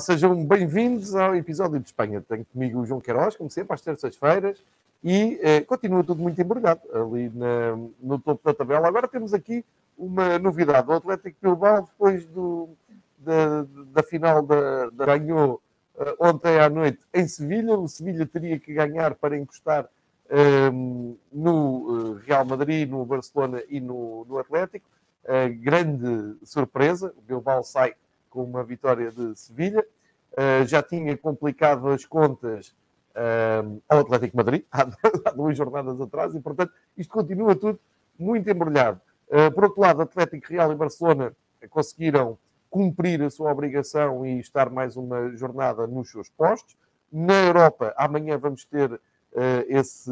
Sejam bem-vindos ao episódio de Espanha. Tenho comigo o João Queiroz, como sempre, às terças-feiras, e eh, continua tudo muito embrulhado ali na, no topo da tabela. Agora temos aqui uma novidade. O Atlético Bilbao, depois do, da, da final da, da ganhou uh, ontem à noite em Sevilha. O Sevilha teria que ganhar para encostar um, no eh, Real Madrid, no Barcelona e no, no Atlético. Uh, grande surpresa, o Bilbao sai com uma vitória de Sevilha. Uh, já tinha complicado as contas uh, ao Atlético Madrid há, há, duas jornadas atrás e, portanto, isto continua tudo muito embrulhado. Uh, por outro lado, Atlético Real e Barcelona conseguiram cumprir a sua obrigação e estar mais uma jornada nos seus postos. Na Europa, amanhã vamos ter uh, esse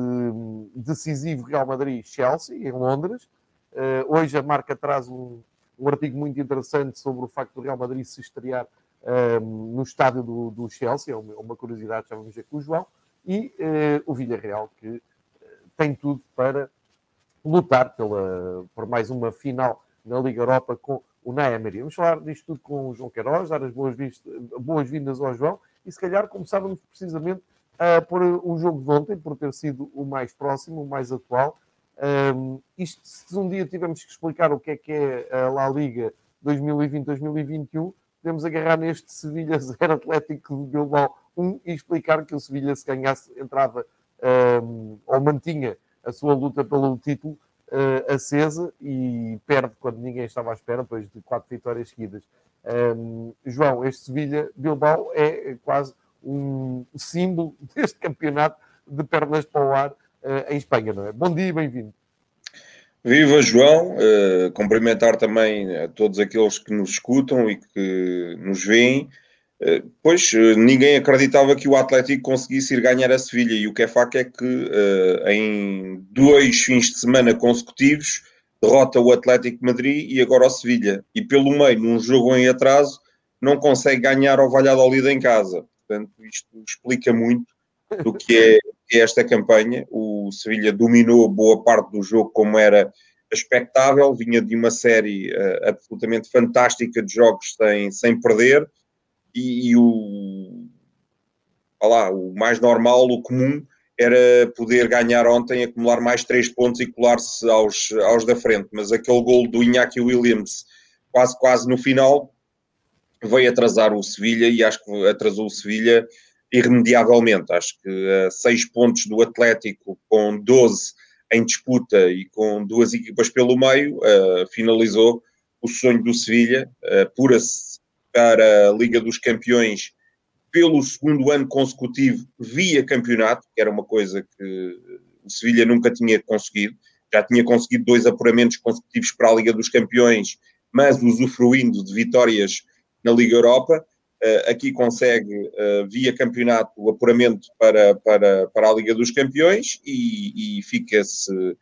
decisivo Real Madrid-Chelsea, em Londres. Uh, hoje a marca traz um, um, artigo muito interessante sobre o facto do Real Madrid se estrear uh, no estádio do, do, Chelsea, é uma, curiosidade, já vamos ver com o João. E o Villarreal, que tem tudo para lutar pela, por mais uma final na Liga Europa com o Naemery. Vamos falar disto tudo com o João Queiroz, dar as boas-vindas ao João e se calhar começávamos precisamente uh, por o jogo de ontem, por ter sido o mais próximo, o mais atual. Um, isto, se um dia tivermos que explicar o que é que é a La Liga 2020-2021, podemos agarrar neste Sevilha 0 Atlético de Bilbao 1 e explicar que o Sevilha, se ganhasse, entrava um, ou mantinha a sua luta pelo título uh, acesa e perde quando ninguém estava à espera, depois de quatro vitórias seguidas. Um, João, este Sevilha-Bilbao é quase um símbolo deste campeonato de pernas para o ar em Espanha, não é? Bom dia e bem-vindo. Viva João, uh, cumprimentar também a todos aqueles que nos escutam e que nos veem. Eh, pois, eh, ninguém acreditava que o Atlético conseguisse ir ganhar a Sevilha e o que é facto é que uh, em dois fins de semana consecutivos derrota o Atlético de Madrid e agora o Sevilha. E pelo meio, num jogo em atraso, não consegue ganhar ao Valladolid em casa. Portanto, isto explica muito do que é, que esta campanha. O Sevilha dominou boa parte do jogo como era expectável, vinha de uma série uh, absolutamente fantástica de jogos sem, sem perder e, e o, lá, o mais normal, o comum, era poder ganhar ontem, acumular mais três pontos e colar-se aos, aos da frente. Mas aquele gol do Iñaki Williams, quase quase no final, veio atrasar o Sevilha e acho que atrasou o Sevilha irremediavelmente. Acho que uh, seis pontos do Atlético com 12 em disputa e com duas equipas pelo meio, uh, finalizou o sonho do Sevilha, uh, pura-se para a Liga dos Campeões pelo segundo ano consecutivo via campeonato, que era uma coisa que o Sevilha nunca tinha conseguido. Já tinha conseguido dois apuramentos consecutivos para a Liga dos Campeões, mas usufruindo de vitórias na Liga Europa. Uh, aqui consegue, uh, via campeonato, o apuramento para, para, para a Liga dos Campeões e, e fica-se uh,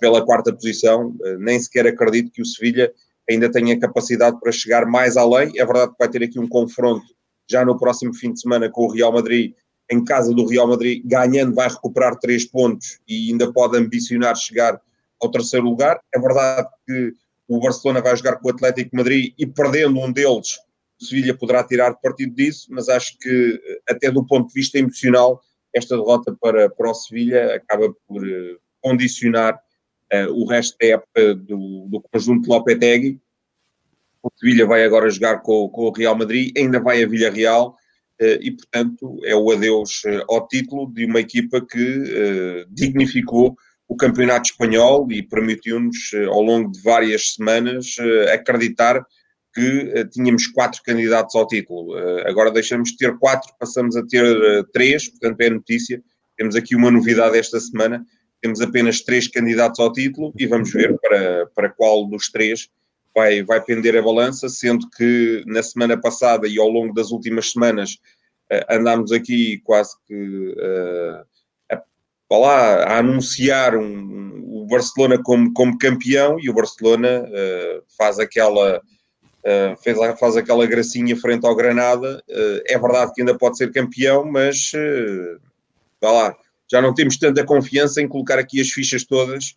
pela quarta posição. nem sequer acredito que o Sevilha ainda tenha capacidade para chegar mais além. É verdade que vai ter aqui um confronto já no próximo fim de semana com o Real Madrid, em casa do Real Madrid, ganhando, vai recuperar três pontos e ainda pode ambicionar chegar ao terceiro lugar. É verdade que o Barcelona vai jogar com o Atlético Madrid e perdendo um deles, Sevilha poderá tirar partido disso, mas acho que até do ponto de vista emocional, esta derrota para, para o Sevilha acaba por eh, condicionar uh, o resto da época do, do conjunto Lopetegui. O Sevilha vai agora jogar com, com, o Real Madrid, ainda vai a Villarreal uh, e, portanto, é o adeus uh, ao título de uma equipa que dignificou o campeonato espanhol e permitiu-nos, ao longo de várias semanas, acreditar que tínhamos quatro candidatos ao título. agora deixamos de ter quatro, passamos a ter três, portanto é notícia. Temos aqui uma novidade esta semana temos apenas três candidatos ao título e vamos ver para, para qual dos três vai, vai pender a balança, sendo que na semana passada e ao longo das últimas semanas andámos aqui quase que a, a anunciar um, o Barcelona como, como campeão e o Barcelona uh, faz aquela. Uh, fez, faz aquela gracinha frente ao Granada. Uh, é verdade que ainda pode ser campeão, mas uh, vá lá, já não temos tanta confiança em colocar aqui as fichas todas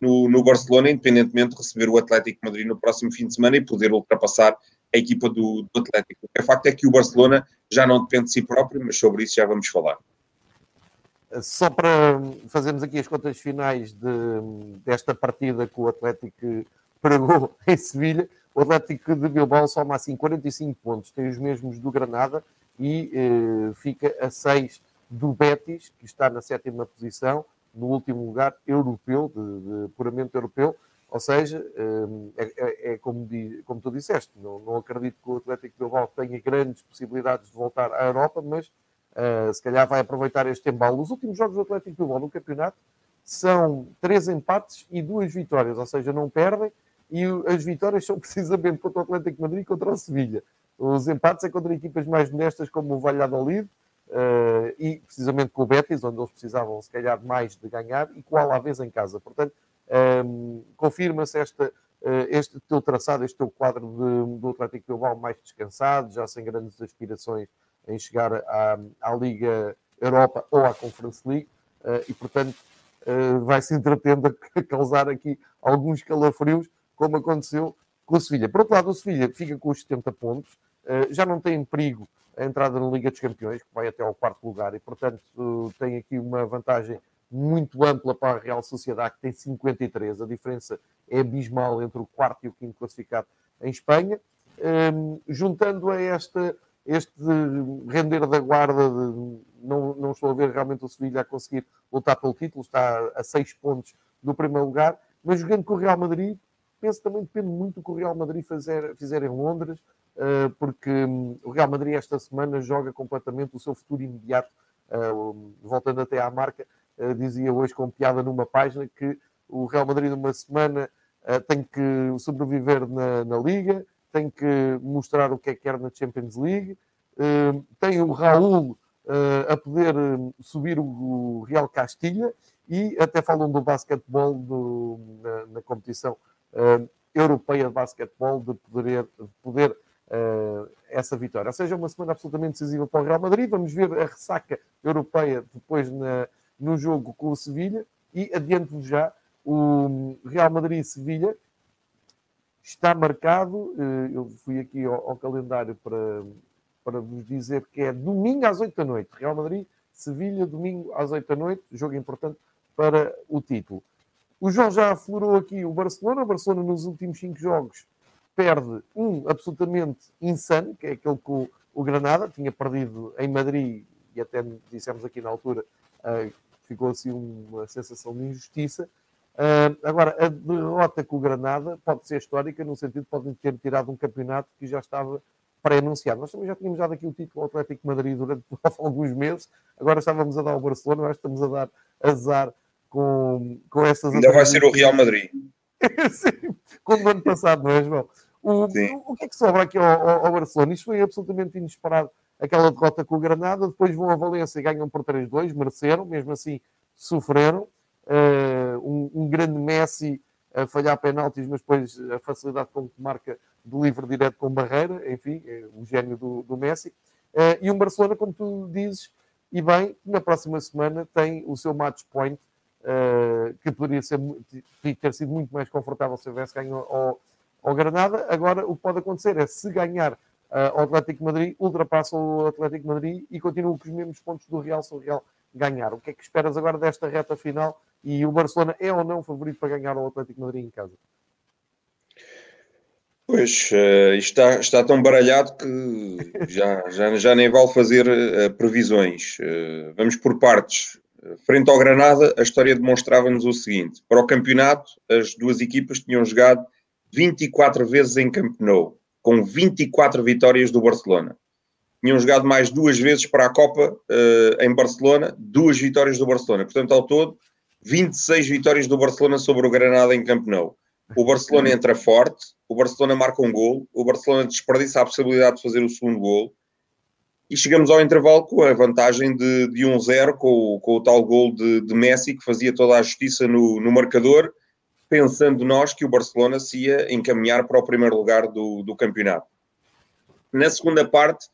no, no Barcelona, independentemente de receber o Atlético Madrid no próximo fim de semana e poder ultrapassar a equipa do, do Atlético. O é facto é que o Barcelona já não depende de si próprio, mas sobre isso já vamos falar. Só para fazermos aqui as contas finais de, desta partida que o Atlético pregou em Sevilha, o Atlético de Bilbao soma assim 45 pontos, tem os mesmos do Granada e eh, fica a 6 do Betis, que está na sétima posição, no último lugar europeu, de, de puramente europeu, ou seja, eh, é, é, é como, como, tu disseste, não, não, acredito que o Atlético de Bilbao tenha grandes possibilidades de voltar à Europa, mas uh, se calhar vai aproveitar este embalo. Os últimos jogos do Atlético de Bilbao no campeonato são três empates e duas vitórias, ou seja, não perdem, e as vitórias são precisamente contra o Atlético Madrid e contra o Sevilha. Os empates é contra equipas mais honestas como o Valladolid uh, e precisamente com o Betis, onde eles precisavam se calhar mais de ganhar, e com o Alavés em casa. Portanto, um, confirma-se esta, uh, este teu traçado, este teu quadro de, do Atlético Bilbao mais descansado, já sem grandes aspirações em chegar à, à Liga Europa ou à Conference League, uh, e portanto vai se entretendo a causar aqui alguns calafrios como aconteceu com o Sevilha. Por outro lado, o Sevilha fica com os 70 pontos, eh, já não tem perigo a entrada na Liga dos Campeões, que vai até ao quarto lugar, e portanto tem aqui uma vantagem muito ampla para a Real Sociedade, que tem 53. A diferença é abismal entre o quarto e o quinto classificado em Espanha. Um, juntando a esta, este render da guarda, de, não, não estou a ver realmente o Sevilha a conseguir lutar pelo título, está a 6 pontos do primeiro lugar, mas jogando com o Real Madrid, penso também depende muito do que o Real Madrid fazer, fizer em Londres, uh, porque um, o Real Madrid esta semana joga completamente o seu futuro imediato. Uh, voltando até à marca, uh, dizia hoje com piada numa página que o Real Madrid numa semana tem que sobreviver na, na, Liga, tem que mostrar o que é que quer na Champions League, tem o Raul a poder hum, subir o, Real Castilha e até falam do basquetebol do, na, na competição europeia de basquetebol de poder, de poder uh, essa vitória. Ou seja, uma semana absolutamente decisiva para o Real Madrid. Vamos ver a ressaca europeia depois na, no jogo com o Sevilha. E adiante-vos já, o Real Madrid e Sevilha está marcado. Uh, eu fui aqui ao, ao, calendário para, para vos dizer que é domingo às 8 da noite. Real Madrid, Sevilha, domingo às 8 da noite. Jogo importante para o título. O João já aflorou aqui o Barcelona. O Barcelona, nos últimos cinco jogos, perde um absolutamente insano, que é aquele que o, o Granada tinha perdido em Madrid, e até dissemos aqui na altura, uh, ficou assim uma sensação de injustiça. Uh, agora, a derrota com o Granada pode ser histórica, no sentido de podem ter tirado um campeonato que já estava pré-anunciado. Nós também já tínhamos dado aqui o título ao Atlético de Madrid durante alguns meses, agora estávamos a dar ao Barcelona, que estamos a dar azar com, com essas. Ainda vai ser o Real Madrid. Sim, como no ano passado, não é, João? O, o, que é que sobra aqui ao, ao, Barcelona? Isto foi absolutamente inesperado. Aquela derrota com o Granada, depois vão a Valência e ganham por 3-2, mereceram, mesmo assim sofreram. Uh, um, um, grande Messi a falhar penaltis, mas depois a facilidade com que marca de livre direto com barreira, enfim, é o gênio do, do Messi. Uh, e um Barcelona, como tu dizes, e bem, na próxima semana tem o seu match point uh, que poderia ser, ter sido muito mais confortável se tivesse ganho ao, ao Granada. Agora, o que pode acontecer é, se ganhar uh, ao Atlético Madrid, ultrapassa o Atlético Madrid e continua com os mesmos pontos do Real se o Real ganhar. O que é que esperas agora desta reta final? E o Barcelona é ou não favorito para ganhar ao Atlético Madrid em casa? Pois, uh, está, está tão baralhado que já, já, já nem vale fazer uh, previsões. Uh, vamos por partes frente ao Granada, a história demonstrava-nos o seguinte: para o campeonato, as duas equipas tinham jogado 24 vezes em Camp Nou, com 24 vitórias do Barcelona. Tinham jogado mais duas vezes para a Copa uh, em Barcelona, duas vitórias do Barcelona. Portanto, ao todo, 26 vitórias do Barcelona sobre o Granada em Camp Nou. O Barcelona entra forte, o Barcelona marca um gol, o Barcelona desperdiça a possibilidade de fazer o segundo gol e chegamos ao intervalo com a vantagem de, de 1-0, com, com, o tal gol de, de, Messi, que fazia toda a justiça no, no, marcador, pensando nós que o Barcelona se ia encaminhar para o primeiro lugar do, do campeonato. Na segunda parte,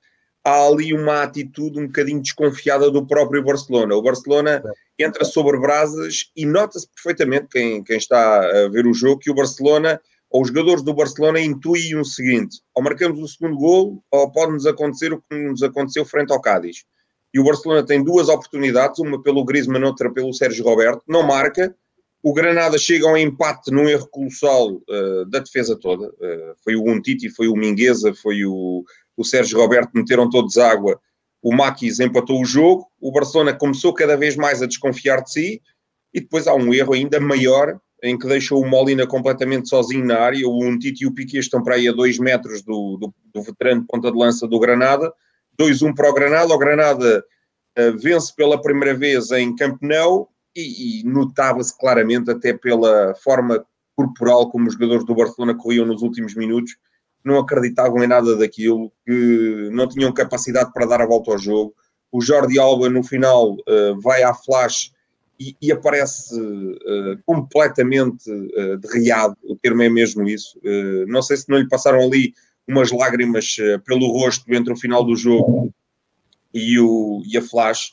há ali uma atitude um bocadinho desconfiada do próprio Barcelona. O Barcelona entra sobre brasas e nota-se perfeitamente, quem, quem está a ver o jogo, que o Barcelona Ou os jogadores do Barcelona intuem o seguinte: ou marcamos o segundo gol, ou pode-nos acontecer o que nos aconteceu frente ao Cádiz. E o Barcelona tem duas oportunidades, uma pelo Griezmann, outra pelo Sérgio Roberto, não marca. O Granada chega ao empate num erro colossal uh, da defesa toda. Uh, foi o Untiti, foi o Mingueza, foi o, o Sérgio Roberto, meteram todos água. O Maquis empatou o jogo. O Barcelona começou cada vez mais a desconfiar de si. E depois há um erro ainda maior, em que deixou o Molina completamente sozinho na área. O Untiti e o Piquet estão para aí a dois metros do, do, do veterano ponta de lança do Granada. 2-1 para o Granada. O Granada uh, vence pela primeira vez em Camp Nou e, e notava-se claramente, até pela forma corporal como os jogadores do Barcelona corriam nos últimos minutos, não acreditavam em nada daquilo, que não tinham capacidade para dar a volta ao jogo. O Jordi Alba, no final, uh, vai à flash e, e aparece uh, completamente uh, derriado, o termo é mesmo isso. Uh, não sei se não lhe passaram ali umas lágrimas pelo rosto entre o final do jogo e, o, e a flash.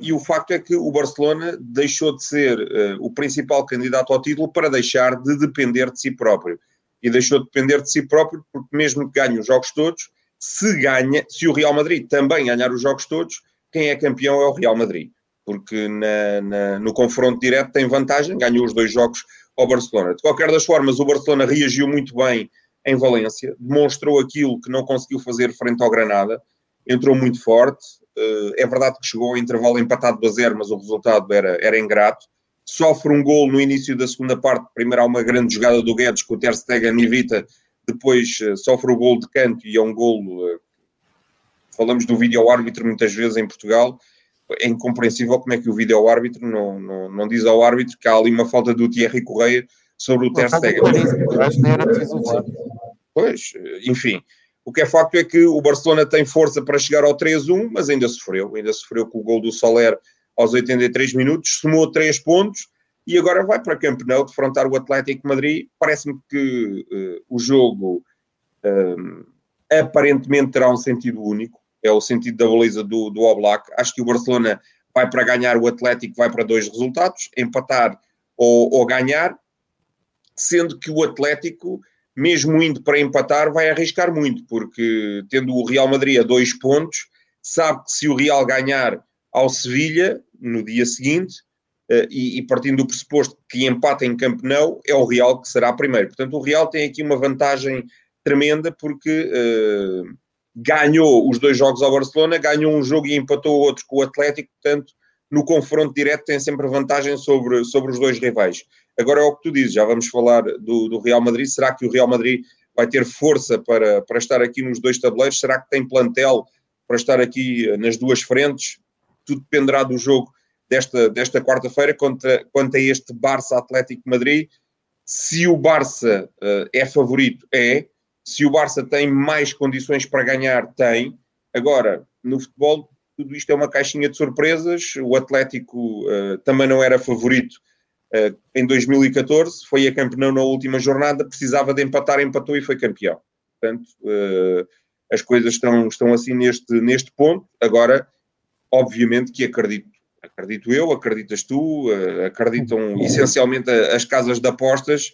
E o facto é que o Barcelona deixou de ser o principal candidato ao título para deixar de depender de si próprio. E deixou de depender de si próprio porque, mesmo que ganhe os jogos todos, se ganha, se o Real Madrid também ganhar os jogos todos, quem é campeão é o Real Madrid. Porque na, na, no confronto direto tem vantagem, ganhou os dois jogos ao Barcelona. De qualquer das formas, o Barcelona reagiu muito bem em Valência, demonstrou aquilo que não conseguiu fazer frente ao Granada, entrou muito forte. Uh, é verdade que chegou ao intervalo empatado do a zero, mas o resultado era, era ingrato. Sofre um gol no início da segunda parte. Primeiro há uma grande jogada do Guedes que o Ter Stegen evita. Depois uh, sofre o gol de canto e é um gol... Uh, falamos do vídeo árbitro muitas vezes em Portugal. É incompreensível como é que o vídeo árbitro não, não, não diz ao árbitro que há ali uma falta do Thierry Correia sobre o Ter Stegen. Pois, enfim. O que é facto é que o Barcelona tem força para chegar ao 3-1, mas ainda sofreu. Ainda sofreu com o gol do Soler aos 83 minutos, somou 3 pontos e agora vai para Camp Nou defrontar o Atlético Madrid. Parece-me que uh, o jogo uh, aparentemente terá um sentido único. É o sentido da baliza do, do Oblak. Acho que o Barcelona vai para ganhar, o Atlético vai para dois resultados, empatar ou, ou ganhar, sendo que o Atlético mesmo indo para empatar, vai arriscar muito, porque tendo o Real Madrid a dois pontos, sabe que se o Real ganhar ao Sevilha no dia seguinte, uh, e, e, partindo do pressuposto que empata em Camp Nou, é o Real que será primeiro. Portanto, o Real tem aqui uma vantagem tremenda, porque uh, ganhou os dois jogos ao Barcelona, ganhou um jogo e empatou o outro com o Atlético, portanto, no confronto direto tem sempre vantagem sobre, sobre os dois rivais. Agora é o que tu dizes, já vamos falar do, do Real Madrid. Será que o Real Madrid vai ter força para, para estar aqui nos dois tabuleiros? Será que tem plantel para estar aqui eh, nas duas frentes? Tudo dependerá do jogo desta, desta quarta-feira quanto, a este Barça Atlético Madrid. Se o Barça uh, é favorito, é. Se o Barça tem mais condições para ganhar, tem. Agora, no futebol, tudo isto é uma caixinha de surpresas. O Atlético uh, também não era favorito uh, em 2014, foi a campeão na última jornada, precisava de empatar, empatou e foi campeão. Portanto, uh, as coisas estão, estão assim neste, neste ponto. Agora, obviamente que acredito, acredito eu, acreditas tu, acreditam essencialmente as casas de apostas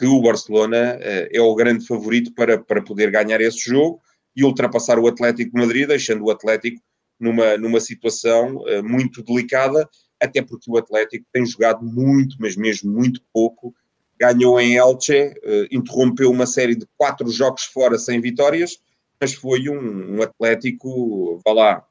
que o Barcelona é o grande favorito para, para poder ganhar esse jogo e ultrapassar o Atlético de Madrid, deixando o Atlético numa, numa situação uh, muito delicada, até porque o Atlético tem jogado muito, mas mesmo muito pouco. Ganhou em Elche, uh, interrompeu uma série de quatro jogos fora sem vitórias, mas foi um, um Atlético, vá lá,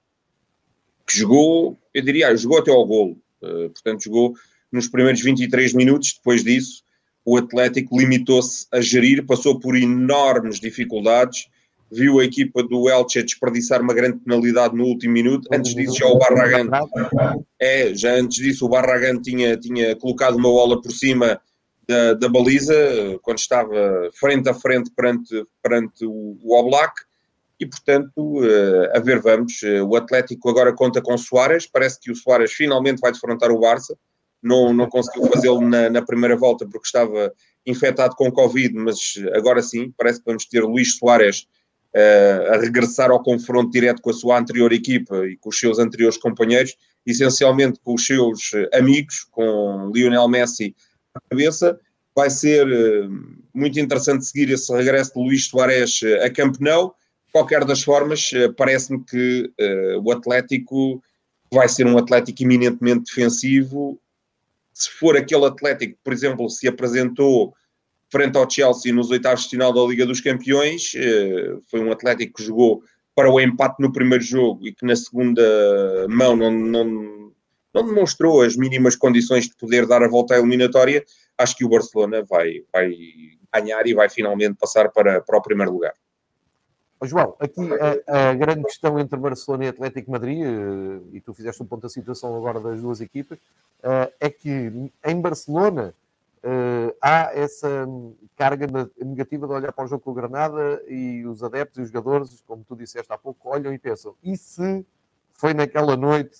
que jogou, eu diria, jogou até ao golo. Portanto, jogou nos primeiros 23 minutos, depois disso, o Atlético limitou-se a gerir, passou por enormes dificuldades, viu a equipa do Elche desperdiçar uma grande penalidade no último minuto. Antes disso, já o Barragan, é, já antes disso, o Barragan tinha, tinha colocado uma bola por cima da, da baliza, quando estava frente a frente perante, perante o, o Oblak. E, portanto, uh, a ver, vamos. Uh, o Atlético agora conta com Soares. Parece que o Soares finalmente vai defrontar o Barça. Não, não conseguiu fazê-lo na, na primeira volta porque estava infectado com Covid, mas agora sim, parece que vamos ter Luís Soares uh, a regressar ao confronto direto com a sua anterior equipa e com os seus anteriores companheiros, essencialmente com os seus amigos, com Lionel Messi à cabeça. vai ser muito interessante seguir esse regresso de Luís Soares a Camp. De qualquer das formas, parece-me que o Atlético vai ser um Atlético eminentemente defensivo. Se for aquele Atlético que, por exemplo, se apresentou frente ao Chelsea nos oitavos de final da Liga dos Campeões, foi um Atlético que jogou para o empate no primeiro jogo e que na segunda mão não, não, não demonstrou as mínimas condições de poder dar a volta à eliminatória, acho que o Barcelona vai, vai ganhar e vai finalmente passar para, para o primeiro lugar. João, aqui a, a, grande questão entre Barcelona e Atlético Madrid, eh, e tu fizeste um ponto da situação agora das duas equipas, eh, é que em Barcelona uh, há essa carga negativa de olhar para o jogo com o Granada e os adeptos e os jogadores, como tu disseste há pouco, olham e pensam: e se foi naquela noite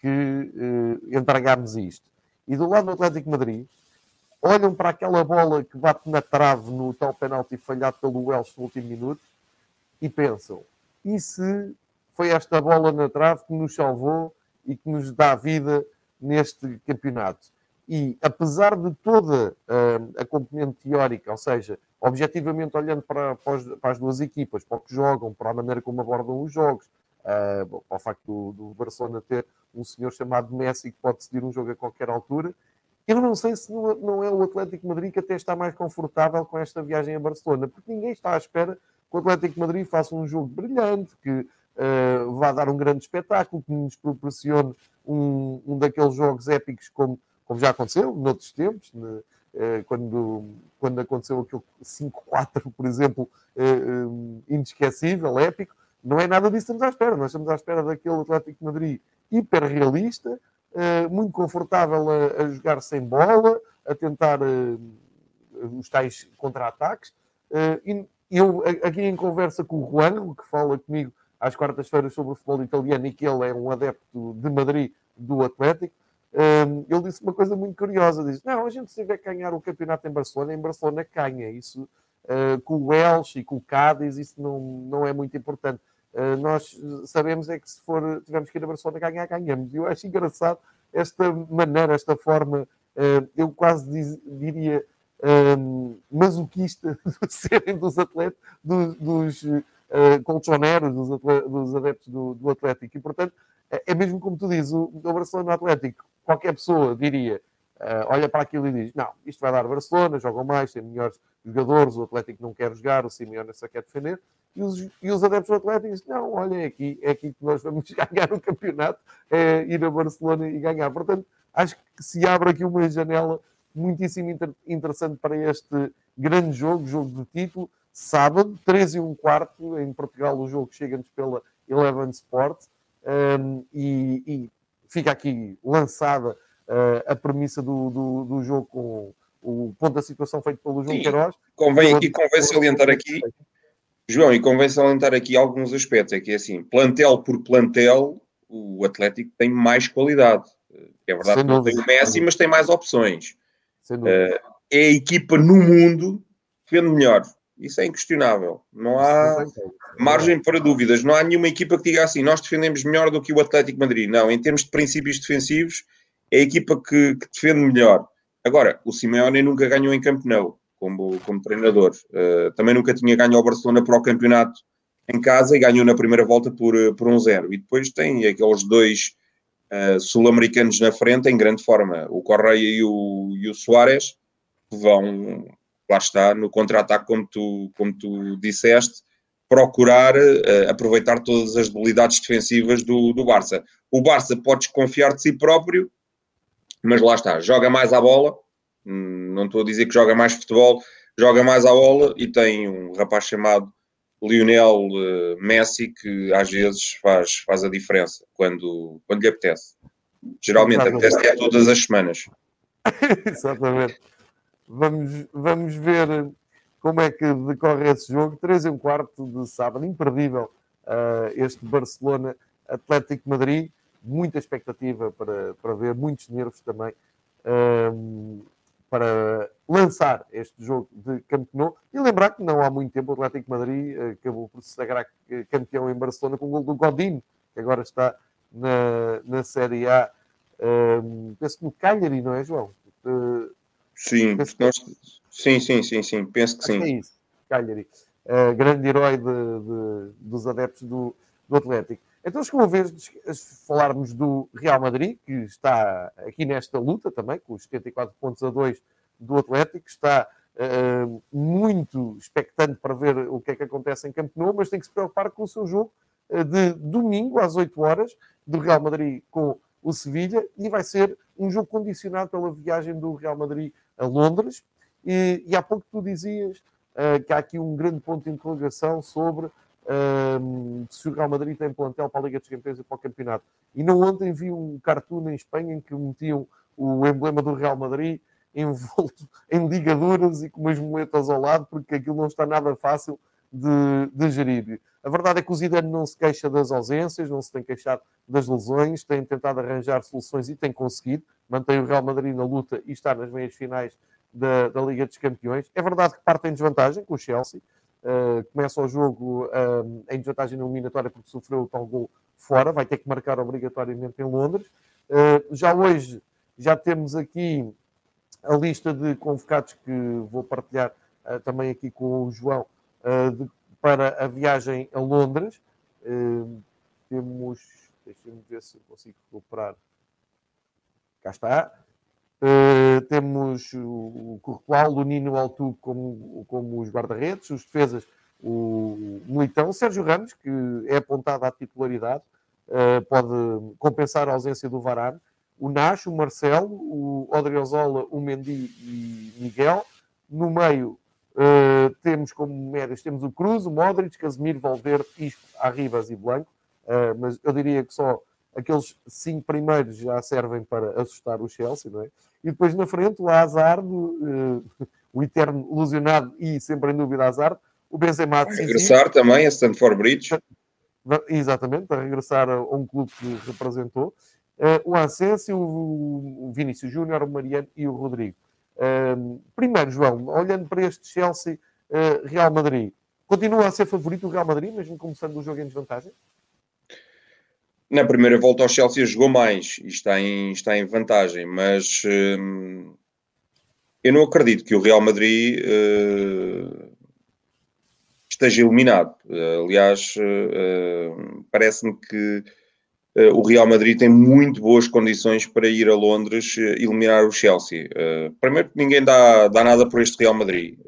que entregámos isto? E do lado do Atlético Madrid, olham para aquela bola que bate na trave no tal penalti falhado pelo Welsh no último minuto e pensam: e se foi esta bola na trave que nos salvou e que nos dá vida neste campeonato? E apesar de toda uh, a componente teórica, ou seja, objetivamente olhando para, para, as, para, as, duas equipas, para o que jogam, para a maneira como abordam os jogos, uh, para o facto do, do, Barcelona ter um senhor chamado Messi que pode decidir um jogo a qualquer altura, eu não sei se não, não é o Atlético Madrid que até está mais confortável com esta viagem a Barcelona, porque ninguém está à espera que o Atlético Madrid faça um jogo brilhante, que uh, vá dar um grande espetáculo, que nos proporcione um, um daqueles jogos épicos como como já aconteceu noutros tempos, né? Eh, quando, quando aconteceu aquele 5-4, por exemplo, eh, inesquecível, épico, não é nada disso que estamos à espera. Nós estamos à espera daquele Atlético de Madrid hiper realista, muito confortável a, a jogar sem bola, a tentar os tais contra-ataques. E eu, aqui em conversa com o Juan, que fala comigo às quartas-feiras sobre o futebol italiano e que ele é um adepto de Madrid do Atlético, um, ele disse uma coisa muito curiosa: diz, Não, a gente se que ganhar o campeonato em Barcelona, em Barcelona ganha. Isso uh, com o Elche e com o Cádiz, isso não, não é muito importante. Uh, nós sabemos é que se for, tivermos que ir a Barcelona ganhar, ganhamos. E eu acho engraçado esta maneira, esta forma, eu quase diz, diria um, masoquista de serem dos atletas, dos, dos colchoneros, dos, dos adeptos do, do Atlético. E portanto, é, é mesmo como tu dizes, o, o Barcelona Atlético qualquer pessoa diria, uh, olha para aquilo e diz, não, isto vai dar Barcelona, jogam mais, tem melhores jogadores, o Atlético não quer jogar, o Simeone só quer defender, e os, e os adeptos do Atlético dizem, não, olha, é aqui, é aqui que nós vamos ganhar o campeonato, é ir a Barcelona e ganhar. Portanto, acho que se abre aqui uma janela muitíssimo inter interessante para este grande jogo, jogo de título, sábado, 3 e um quarto, em Portugal o jogo chega-nos pela Eleven Sport, um, e, e fica aqui lançada uh, a premissa do, do, do, jogo com o ponto da situação feito pelo João Sim, Queiroz. Convém, e convém salientar aqui, João, e convém salientar aqui alguns aspectos. É que é assim, plantel por plantel, o Atlético tem mais qualidade. É verdade que não tem o Messi, mas tem mais opções. Uh, é a equipa no mundo que vende melhor. Isso é inquestionável. Não há margem para dúvidas. Não há nenhuma equipa que diga assim: nós defendemos melhor do que o Atlético Madrid. Não, em termos de princípios defensivos, é a equipa que, que defende melhor. Agora, o Simeone nunca ganhou em Camp Nou como, como treinador. Uh, também nunca tinha ganho ao Barcelona para o campeonato em casa e ganhou na primeira volta por, eh, por um zero. E depois tem aqueles dois uh, sul-americanos na frente em grande forma, o Correia e o, e o Soares, vão lá está, no contra-ataque, como tu, como tu disseste, procurar uh, aproveitar todas as debilidades defensivas do, do Barça. O Barça pode desconfiar de si próprio, mas lá está, joga mais à bola, hum, não estou a dizer que joga mais futebol, joga mais à bola e tem um rapaz chamado Lionel uh, Messi que às vezes faz, faz a diferença quando, quando lhe apetece. Geralmente apetece é todas as semanas. Exatamente. Vamos, vamos ver como é que decorre esse jogo. 3 e um quarto de sábado, imperdível uh, este Barcelona Atlético Madrid. Muita expectativa para, para ver, muitos nervos também uh, para lançar este jogo de Camp Nou. E lembrar que não há muito tempo o Atlético Madrid uh, acabou por se sagrar campeão em Barcelona com o gol do Godinho, que agora está na, na Série A. Uh, penso que no Cagliari, não é, João? Uh, Sim, nós, Sim, sim, sim, sim, penso que sim. É isso, Cagliari. Uh, grande herói de, de, dos adeptos do, do Atlético. Então chegou a vez falarmos do Real Madrid, que está aqui nesta luta também, com os 74 pontos a 2 do Atlético, está uh, muito expectante para ver o que é que acontece em Camp Nou, mas tem que se preocupar com o seu jogo uh, de domingo às 8 horas do Real Madrid com o Sevilha e vai ser um jogo condicionado pela viagem do Real Madrid a Londres. E, e há pouco tu dizias uh, que há aqui um grande ponto de interrogação sobre uh, se o Real Madrid tem plantel para a Liga dos Campeões e para o campeonato. E não ontem vi um cartoon em Espanha em que metiam o emblema do Real Madrid envolto em ligaduras e com umas moletas ao lado, porque aquilo não está nada fácil de, de gerir. A verdade é que o Zidane não se queixa das ausências, não se tem queixado das lesões, tem tentado arranjar soluções e tem conseguido. Mantém o Real Madrid na luta e está nas meias finais da, da Liga dos Campeões. É verdade que parte em desvantagem com o Chelsea. Uh, começa o jogo uh, em desvantagem na eliminatória porque sofreu o tal gol fora, vai ter que marcar obrigatoriamente em Londres. Uh, já hoje já temos aqui a lista de convocados que vou partilhar também aqui com o João de para a viagem a Londres. Uh, temos, deixem-me ver se consigo recuperar. Cá está. Uh, temos o Courtois, o Nino Altu como, como os guarda-redes, os defesas, o Militão, o Sérgio Ramos, que é apontado à titularidade, uh, pode compensar a ausência do Varane, o Nacho, o Marcelo, o Odriozola, o Mendy e Miguel. No meio, Uh, temos como médios, temos o Cruz, o Modric, Casemiro, Valverde, Isco, Arribas e Blanco, uh, mas eu diria que só aqueles cinco primeiros já servem para assustar o Chelsea, não é? E depois na frente o Hazard, uh, o eterno ilusionado e sempre em dúvida Hazard, o Benzema... Vai regressar também a Stanford Bridge. Exatamente, para regressar a um clube que representou. O Asensio, o Vinícius Júnior, o Mariano e o Rodrigo primeiro, João, olhando para este Chelsea uh, Real Madrid, continua a ser favorito o Real Madrid, mesmo começando o jogo em desvantagem? Na primeira volta, o Chelsea jogou mais e está em, está em vantagem, mas eu não acredito que o Real Madrid uh, esteja eliminado. Aliás, parece-me que o Real Madrid tem muito boas condições para ir a Londres uh, eliminar o Chelsea. Uh, primeiro, ninguém dá, dá nada por este Real Madrid.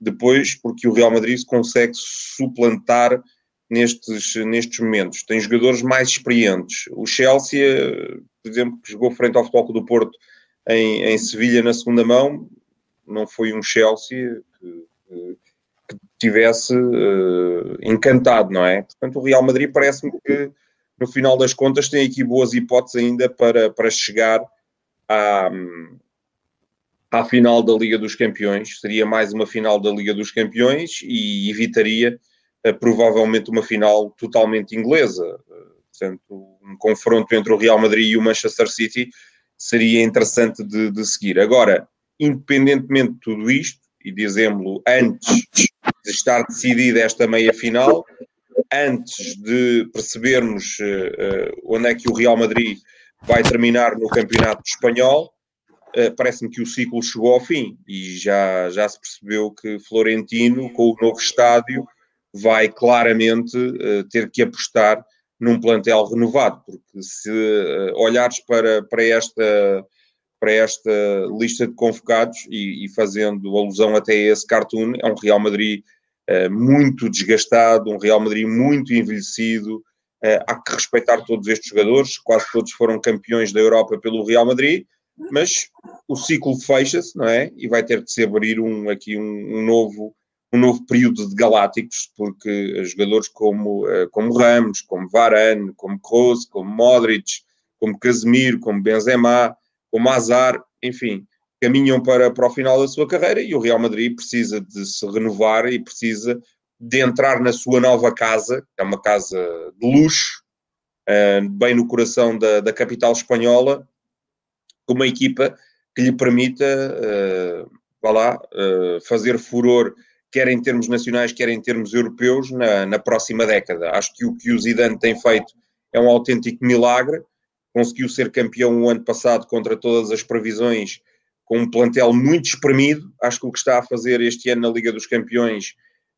depois, porque o Real Madrid se consegue suplantar nestes, nestes momentos. Tem jogadores mais experientes. O Chelsea, por exemplo, que jogou frente ao Futebol do Porto em, em Sevilha na segunda mão, não foi um Chelsea que, que tivesse encantado, não é? Portanto, o Real Madrid parece-me que no final das contas, tem aqui boas hipóteses ainda para, para chegar à, à final da Liga dos Campeões. Seria mais uma final da Liga dos Campeões e evitaria uh, provavelmente uma final totalmente inglesa. Portanto, um confronto entre o Real Madrid e o Manchester City seria interessante de, de seguir. Agora, independentemente de tudo isto, e dizemos-lo antes de estar decidida esta meia final, antes de percebermos uh, onde é que o Real Madrid vai terminar no Campeonato Espanhol, uh, parece-me que o ciclo chegou ao fim e já, já se percebeu que Florentino, com o novo estádio, vai claramente ter que apostar num plantel renovado, porque se olhares para, para, esta, para esta lista de convocados e, e fazendo alusão até a esse cartoon, é um Real Madrid eh, muito desgastado, um Real Madrid muito envelhecido. Eh, há que respeitar todos estes jogadores, quase todos foram campeões da Europa pelo Real Madrid, mas o ciclo fecha-se, não é? E vai ter de se abrir um, aqui um, um novo um novo período de galácticos, porque jogadores como, eh, como Ramos, como Varane, como Kroos, como Modric, como Casemiro, como Benzema, como Hazard, enfim, caminham para, para o final da sua carreira e o Real Madrid precisa de se renovar e precisa de entrar na sua nova casa, que é uma casa de luxo, uh, bem no coração da, da capital espanhola, com uma equipa que lhe permita, uh, vá lá, uh, fazer furor, quer em termos nacionais, quer em termos europeus, na, na próxima década. Acho que o que o Zidane tem feito é um autêntico milagre. Conseguiu ser campeão o ano passado contra todas as previsões com um plantel muito espremido. Acho que o que está a fazer este ano na Liga dos Campeões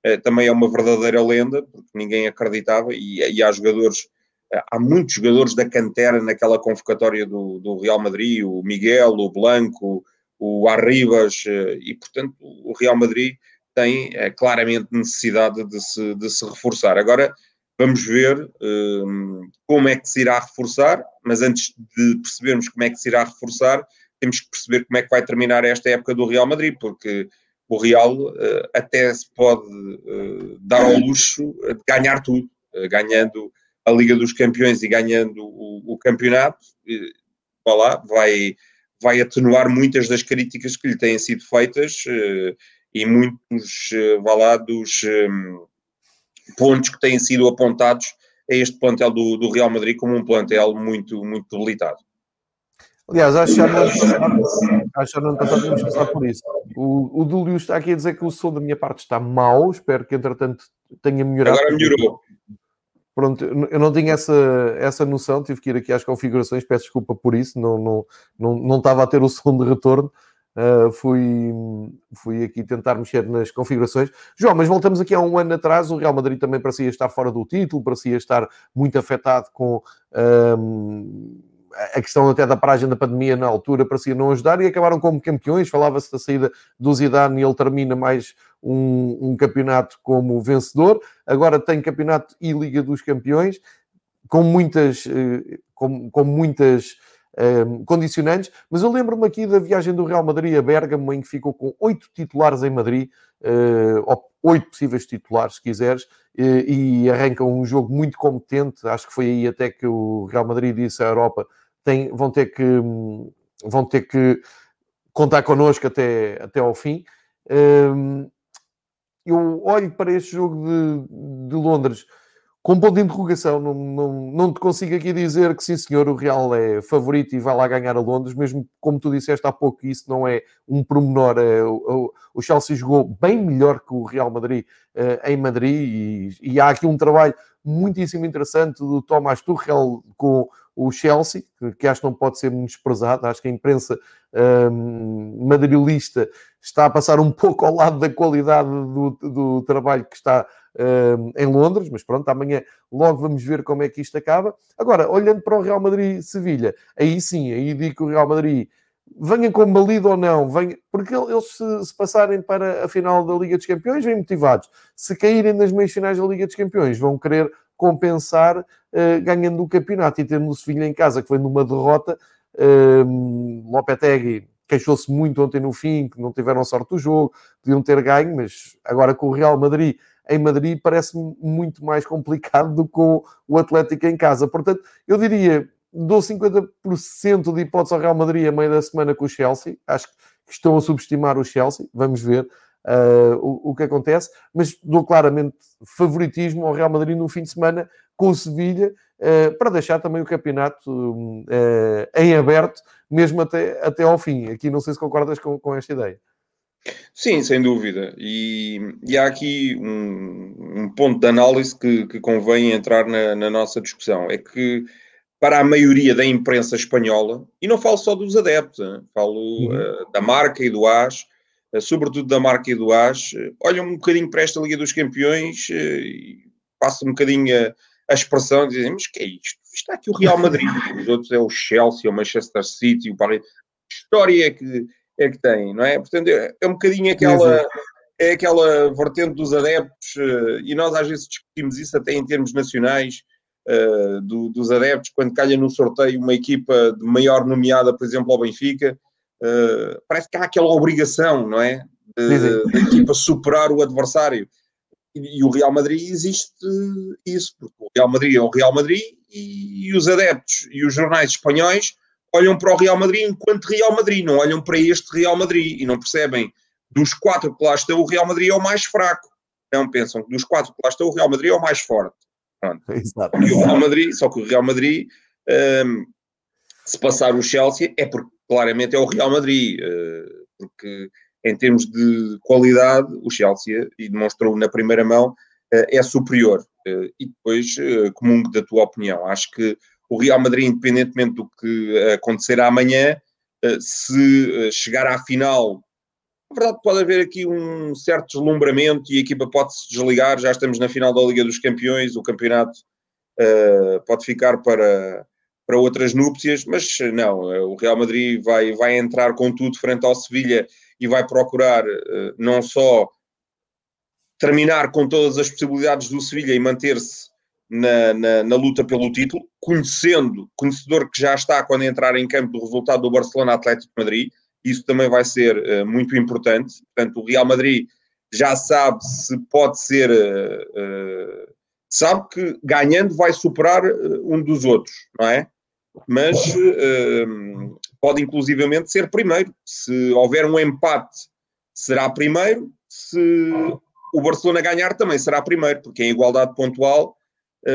uh, também é uma verdadeira lenda, porque ninguém acreditava, e, e há jogadores, uh, há muitos jogadores da cantera naquela convocatória do, do, Real Madrid, o Miguel, o Blanco, o Arribas, uh, e portanto o Real Madrid tem claramente necessidade de se, de se reforçar. Agora, vamos ver como é que se irá reforçar, mas antes de percebermos como é que se irá reforçar, temos que perceber como é que vai terminar esta época do Real Madrid, porque o Real uh, até se pode uh, dar ao luxo de ganhar tudo, uh, ganhando a Liga dos Campeões e ganhando o, o campeonato, lá, vai, vai atenuar muitas das críticas que lhe têm sido feitas e muitos, vá lá, dos um, pontos que têm sido apontados a este plantel do, do Real Madrid como um plantel muito, muito debilitado. Aliás, acho que já no ano passado, tínhamos passado por isso. O, o Dúlio está aqui a dizer que o som da minha parte está mau, espero que entretanto tenha melhorado. Agora melhorou. Pronto, eu não tinha essa, essa noção, tive que ir aqui às configurações, peço desculpa por isso, não, não, não, não estava a ter o som de retorno. Uh, fui, fui aqui tentar mexer nas configurações. João, mas voltamos aqui a um ano atrás, o Real Madrid também parecia estar fora do título, parecia estar muito afetado com. Uh, a questão até da paragem da pandemia na altura parecia não ajudar e acabaram como campeões. Falava-se da saída do Zidane e ele termina mais um, um, campeonato como vencedor. Agora tem campeonato e Liga dos Campeões com muitas, eh, com, com muitas um, eh, condicionantes. Mas eu lembro-me aqui da viagem do Real Madrid a Bergamo, em que ficou com oito titulares em Madrid, uh, oito possíveis titulares, se quiseres, e, e arranca um jogo muito competente. Acho que foi aí até que o Real Madrid disse à Europa têm, vão, ter que, vão ter que contar connosco até, até ao fim. Hum, eu olho para este jogo de, de Londres com ponto de interrogação, não, não, não te consigo aqui dizer que sim, senhor, o Real é favorito e vai lá ganhar a Londres, mesmo como tu disseste há pouco, isso não é um promenor. É, o, o, Chelsea jogou bem melhor que o Real Madrid uh, em Madrid e, e, há aqui um trabalho muitíssimo interessante do Thomas Tuchel com o Chelsea, que acho que não pode ser desprezado. Acho que a imprensa um, madrilista está a passar um pouco ao lado da qualidade do, do trabalho que está um, em Londres, mas pronto, amanhã logo vamos ver como é que isto acaba. Agora, olhando para o Real Madrid-Sevilha, aí sim, aí digo que o Real Madrid venha com balido ou não, venha, porque eles se, se, passarem para a final da Liga dos Campeões, vêm motivados. Se caírem nas meias finais da Liga dos Campeões, vão querer compensar uh, ganhando o campeonato e tendo o Sevilha em casa, que foi numa derrota. Uh, Lopetegui queixou-se muito ontem no fim, que não tiveram sorte do jogo, podiam ter ganho, mas agora com o Real Madrid em Madrid parece-me muito mais complicado do que com o Atlético em casa. Portanto, eu diria, dou 50% de hipótese ao Real Madrid a meio da semana com o Chelsea. Acho que estão a subestimar o Chelsea, vamos ver uh, o, o, que acontece, mas dou claramente favoritismo ao Real Madrid no fim de semana com o Sevilha, uh, para deixar também o campeonato uh, em aberto, mesmo até, até ao fim. Aqui não sei se concordas com, com esta ideia. Sim, sem dúvida. E, e há aqui um, um, ponto de análise que, que convém entrar na, na, nossa discussão. É que para a maioria da imprensa espanhola, e não falo só dos adeptos, falo uhum. uh, da marca e do AS, sobretudo da marca e do AS, olham um bocadinho para esta Liga dos Campeões e passam um bocadinho a, a expressão dizem, mas que é isto? Está aqui o Real Madrid, os outros é o Chelsea, o Manchester City, o Paris. Que história é que, é que tem, não é? Portanto, é, é um bocadinho aquela... É aquela vertente dos adeptos, e nós às vezes discutimos isso até em termos nacionais, Uh, do, dos adeptos, quando calha no sorteio uma equipa de maior nomeada, por exemplo, ao Benfica, uh, parece que há aquela obrigação, não é? Da equipa superar o adversário. E, e, o Real Madrid existe isso, porque o Real Madrid é o Real Madrid e, e os adeptos e os jornais espanhóis olham para o Real Madrid enquanto Real Madrid, não olham para este Real Madrid e não percebem dos quatro que lá estão, o Real Madrid é o mais fraco. Não pensam que dos quatro que lá estão, o Real Madrid é o mais forte. Exato. E o Real Madrid, só que o Real Madrid, um, se passar o Chelsea, é porque claramente é o Real Madrid, eh, porque em termos de qualidade, o Chelsea, e demonstrou na primeira mão, eh, é superior. Eh, e depois, comungo da tua opinião, acho que o Real Madrid, independentemente do que acontecer amanhã, se chegar à final, na verdade pode haver aqui um certo deslumbramento e a equipa pode se desligar, já estamos na final da Liga dos Campeões, o campeonato pode ficar para, para outras núpcias, mas não, o Real Madrid vai, vai entrar com tudo frente ao Sevilha e vai procurar não só terminar com todas as possibilidades do Sevilha e manter-se na, na, na, luta pelo título, conhecendo, conhecedor que já está quando entrar em campo do resultado do Barcelona Atlético de Madrid, isso também vai ser uh, muito importante. Portanto, o Real Madrid já sabe se pode ser, uh, uh, sabe que ganhando vai superar um dos outros, não é? Mas pode inclusivamente ser primeiro. Se houver um empate, será primeiro. Se o Barcelona ganhar também será primeiro, porque em igualdade pontual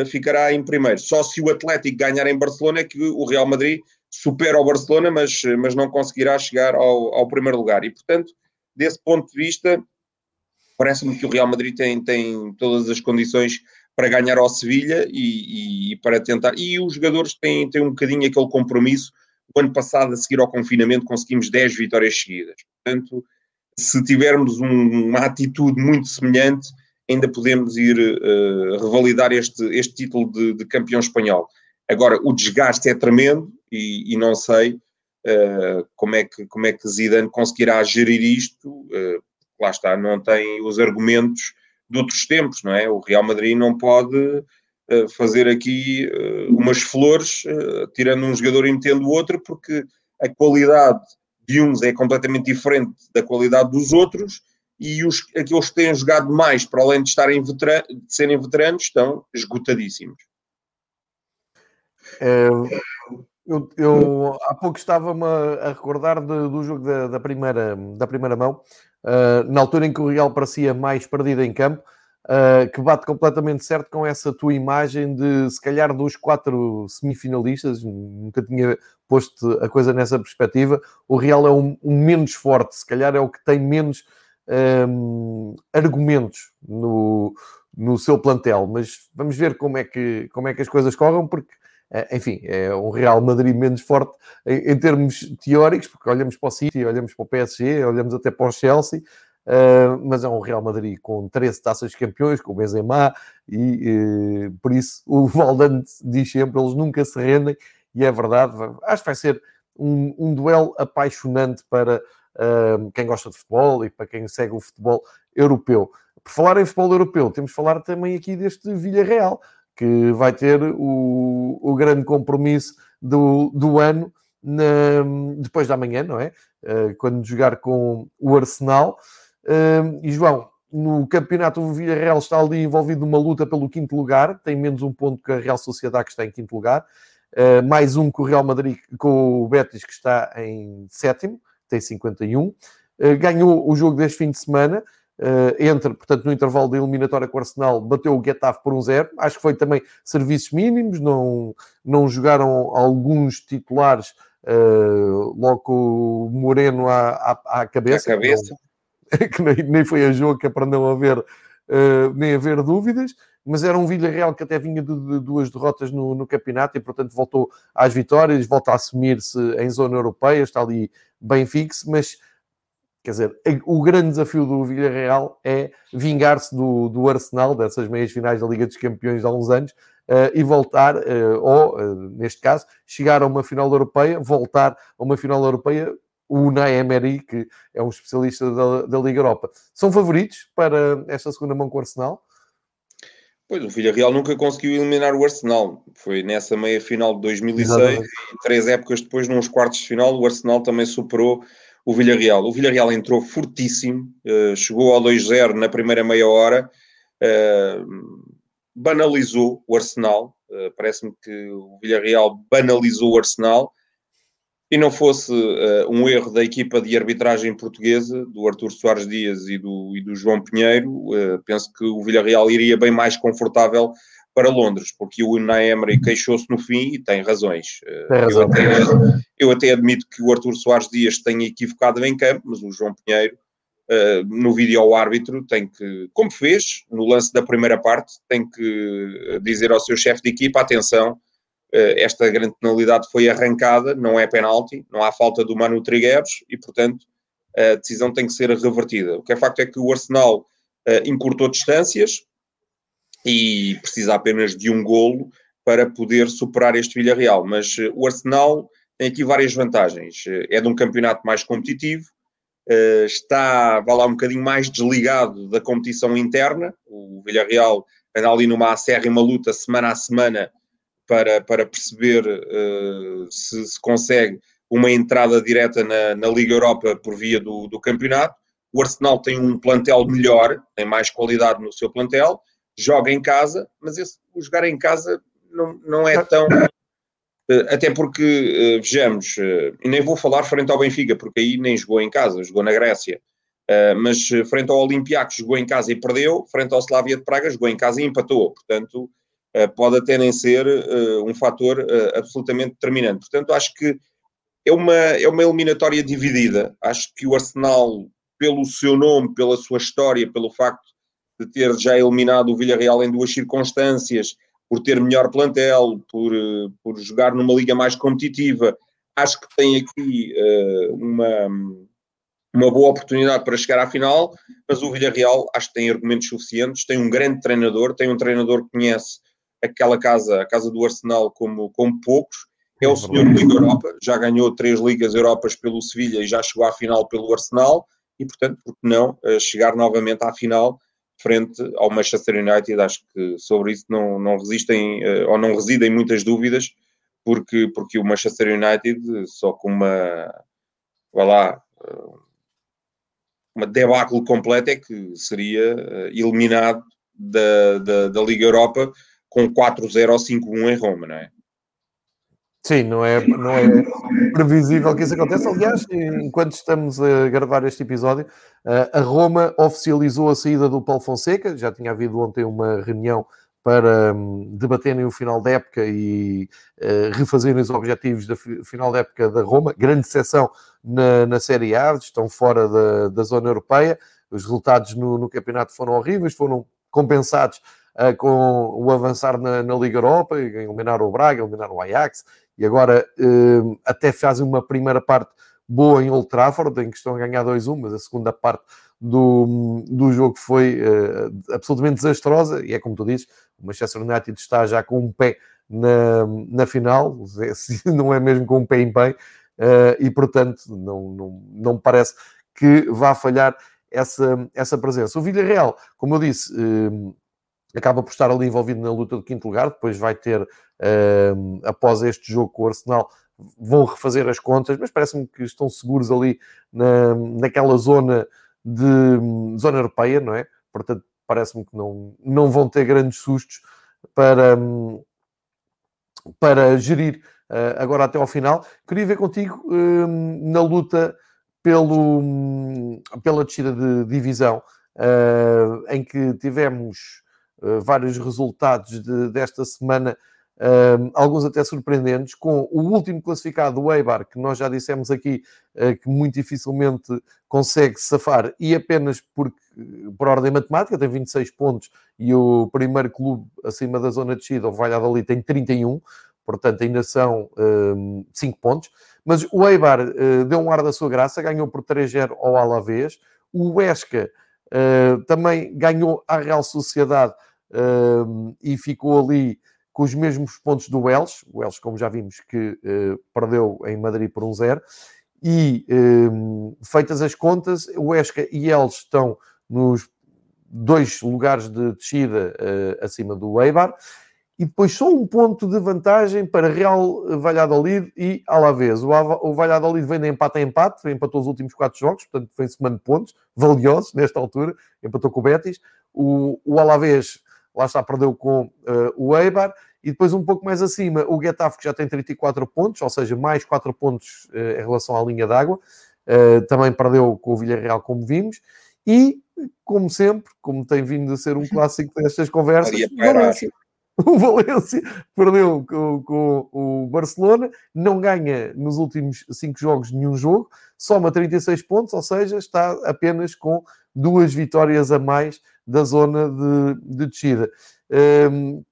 ficará em primeiro. Só se o Atlético ganhar em Barcelona é que o Real Madrid supera o Barcelona, mas, mas não conseguirá chegar ao, ao primeiro lugar. E, portanto, desse ponto de vista, parece-me que o Real Madrid tem, tem todas as condições para ganhar ao Sevilha e, e, para tentar. E os jogadores têm, têm um bocadinho aquele compromisso. O ano passado, a seguir ao confinamento, conseguimos 10 vitórias seguidas. Portanto, se tivermos um, uma atitude muito semelhante, ainda podemos ir uh, revalidar este, este título de, de, campeão espanhol. Agora, o desgaste é tremendo e, e não sei uh, como, é que, como é que Zidane conseguirá gerir isto. Uh, lá está, não tem os argumentos de outros tempos, não é? O Real Madrid não pode fazer aqui umas flores, tirando um jogador e metendo o outro, porque a qualidade de uns é completamente diferente da qualidade dos outros e os, aqueles que têm jogado mais, para além de, estarem veteran, de serem veteranos, estão esgotadíssimos. Eu, eu, há pouco estava-me a recordar de, do jogo da, da, primeira, da primeira mão, uh, na altura em que o Real parecia mais perdido em campo, uh, que bate completamente certo com essa tua imagem de, se calhar, dos quatro semifinalistas, nunca tinha posto a coisa nessa perspectiva, o Real é um, um menos forte, se calhar é o que tem menos um, argumentos no, no seu plantel, mas vamos ver como é que, como é que as coisas corram, porque enfim, é um Real Madrid menos forte em, em, termos teóricos, porque olhamos para o City, olhamos para o PSG, olhamos até para o Chelsea, Uh, mas é um Real Madrid com 13 taças de campeões, com o Benzema, e uh, por isso o Valdante diz sempre, eles nunca se rendem, e é verdade, acho que vai ser um, um duelo apaixonante para uh, quem gosta de futebol e para quem segue o futebol europeu. Por falar em futebol europeu, temos de falar também aqui deste Villarreal, que vai ter o, o grande compromisso do, do ano na, depois da manhã, não é? quando jogar com o Arsenal e João, no campeonato o Villarreal está ali envolvido numa luta pelo quinto lugar, tem menos um ponto que a Real Sociedade que está em quinto lugar, uh, mais um com o Real Madrid, com o Betis que está em sétimo, tem 51. Uh, ah, ganhou o jogo deste fim de semana, uh, entre, portanto, no intervalo da eliminatória com o Arsenal, bateu o Getafe por um zero. Acho que foi também serviços mínimos, não, não jogaram alguns titulares logo com o Moreno à, à, à cabeça. À cabeça. Não, que nem, nem foi a jogo para não haver, uh, nem haver dúvidas, mas era um Villarreal que até vinha de, de duas derrotas no, no, campeonato e, portanto, voltou às vitórias, volta a assumir-se em zona europeia, está ali bem fixo, mas quer dizer, o grande desafio do Villarreal é vingar-se do, do Arsenal, dessas meias finais da Liga dos Campeões há uns anos, uh, e voltar, uh, ou, uh, neste caso, chegar a uma final europeia, voltar a uma final europeia o Unai Emery, que é um especialista da, da Liga Europa. São favoritos para esta segunda mão com o Arsenal? Pois, o Villarreal nunca conseguiu eliminar o Arsenal. Foi nessa meia final de 2006 e três épocas depois, nos quartos de final, o Arsenal também superou o Villarreal. O Villarreal entrou fortíssimo, uh, chegou ao 2-0 na primeira meia hora, uh, banalizou o Arsenal. Uh, Parece-me que o Villarreal banalizou o Arsenal e não fosse um erro da equipa de arbitragem portuguesa, do Artur Soares Dias e do, e do João Pinheiro, penso que o Villarreal iria bem mais confortável para Londres, porque o Unai Emery queixou-se no fim e tem razões. Uh, tem razão. eu, até, eu, até, admito que o Artur Soares Dias tenha equivocado em campo, mas o João Pinheiro, no vídeo ao árbitro, tem que, como fez no lance da primeira parte, tem que dizer ao seu chefe de equipa, atenção, esta grande penalidade foi arrancada, não é penalti, não há falta do Manu Trigueros e, portanto, a decisão tem que ser revertida. O que é facto é que o Arsenal encurtou distâncias e precisa apenas de um golo para poder superar este Villarreal. Mas o Arsenal tem aqui várias vantagens. É de um campeonato mais competitivo, eh, está, vá lá, um bocadinho mais desligado da competição interna. O Villarreal anda ali numa acérrima luta semana a semana para, para perceber uh, se, se, consegue uma entrada direta na, na Liga Europa por via do, do, campeonato. O Arsenal tem um plantel melhor, tem mais qualidade no seu plantel, joga em casa, mas esse, o jogar em casa não, não é tão eh, até porque, eh, vejamos, eh, e nem vou falar frente ao Benfica, porque aí nem jogou em casa, jogou na Grécia. Mas frente ao Olympiacos jogou em casa e perdeu, frente ao Slavia de Praga jogou em casa e empatou. Portanto, pode até nem ser um fator absolutamente determinante. Portanto, acho que é uma, é uma eliminatória dividida. Acho que o Arsenal, pelo seu nome, pela sua história, pelo facto de ter já eliminado o Villarreal em duas circunstâncias, por ter melhor plantel, por, eh, por jogar numa liga mais competitiva. Acho que tem aqui uh, uma, uma boa oportunidade para chegar à final, mas o Villarreal acho que tem argumentos suficientes, tem um grande treinador, tem um treinador que conhece aquela casa, a casa do Arsenal, como, como poucos. É o senhor Liga Europa, já ganhou três Ligas Europas pelo Sevilha e já chegou à final pelo Arsenal, e portanto, por que não uh, chegar novamente à final frente ao Manchester United. Acho que sobre isso não, não resistem uh, ou não residem muitas dúvidas, porque, porque o Manchester United, só com uma, vá lá, uh, uma debacle completa, é que seria uh, eliminado da, da, da Liga Europa com 4-0 ou 5-1 em Roma, não é? Sim, não é, não é previsível que isso aconteça. Aliás, enquanto estamos a gravar este episódio, eh, a Roma oficializou a saída do Paulo Fonseca. Já tinha havido ontem uma reunião para hum, debaterem o final da época e uh, refazerem os objetivos da final da época da Roma. Grande seção na, na Série A, estão fora da, da zona europeia. Os resultados no, no campeonato foram horríveis, foram compensados uh, com o avançar na, na Liga Europa, eliminar o Braga, eliminar o Ajax e agora uh, até fazem uma primeira parte boa em Old Trafford, em que estão a ganhar 2-1, mas a segunda parte do, do jogo foi uh, absolutamente desastrosa, e é como tu dizes, o Manchester United está já com um pé na, na final, não é mesmo com um pé em pé, uh, e portanto não, não, não parece que vá falhar essa, essa presença. O Villarreal, como eu disse, uh, acaba por estar ali envolvido na luta do quinto lugar, depois vai ter, uh, após este jogo com o Arsenal, vão refazer as contas, mas parece-me que estão seguros ali na, naquela zona de zona europeia, não é? Portanto, parece-me que não, não vão ter grandes sustos para, para gerir uh, agora até ao final. Queria ver contigo uh, na luta pelo, pela descida de divisão, uh, em que tivemos eh, vários resultados de, desta semana, uh, alguns até surpreendentes, com o último classificado, o Eibar, que nós já dissemos aqui uh, que muito dificilmente consegue safar, e apenas porque, por ordem matemática, tem 26 pontos, e o primeiro clube acima da zona de descida, o Valladolid, tem 31, portanto ainda são 5 pontos. Mas o Eibar deu um ar da sua graça, ganhou por 3-0 ao Alavés. O Huesca Uh, também ganhou a Real Sociedade uh, e ficou ali com os mesmos pontos do Welsh. O Welsh, como já vimos, que uh, perdeu em Madrid por um zero. E uh, feitas as contas, o Esca e eles estão nos dois lugares de descida uh, acima do Eibar. E depois só um ponto de vantagem para Real Valladolid e Alavés. O, o Valladolid vem de empate a empate, empatou os últimos quatro jogos, portanto semana de pontos, valiosos nesta altura, empatou com o Betis. O, o Alavés lá está, perdeu com uh, o Eibar, e depois um pouco mais acima o Getafe que já tem 34 pontos, ou seja, mais 4 pontos uh, em relação à linha d'água, uh, também perdeu com o Villarreal, como vimos, e como sempre, como tem vindo a ser um clássico destas conversas, Valência. O Valência perdeu com, com, o Barcelona, não ganha nos últimos 5 jogos nenhum jogo, soma 36 pontos, ou seja, está apenas com duas vitórias a mais da zona de, de descida. Um,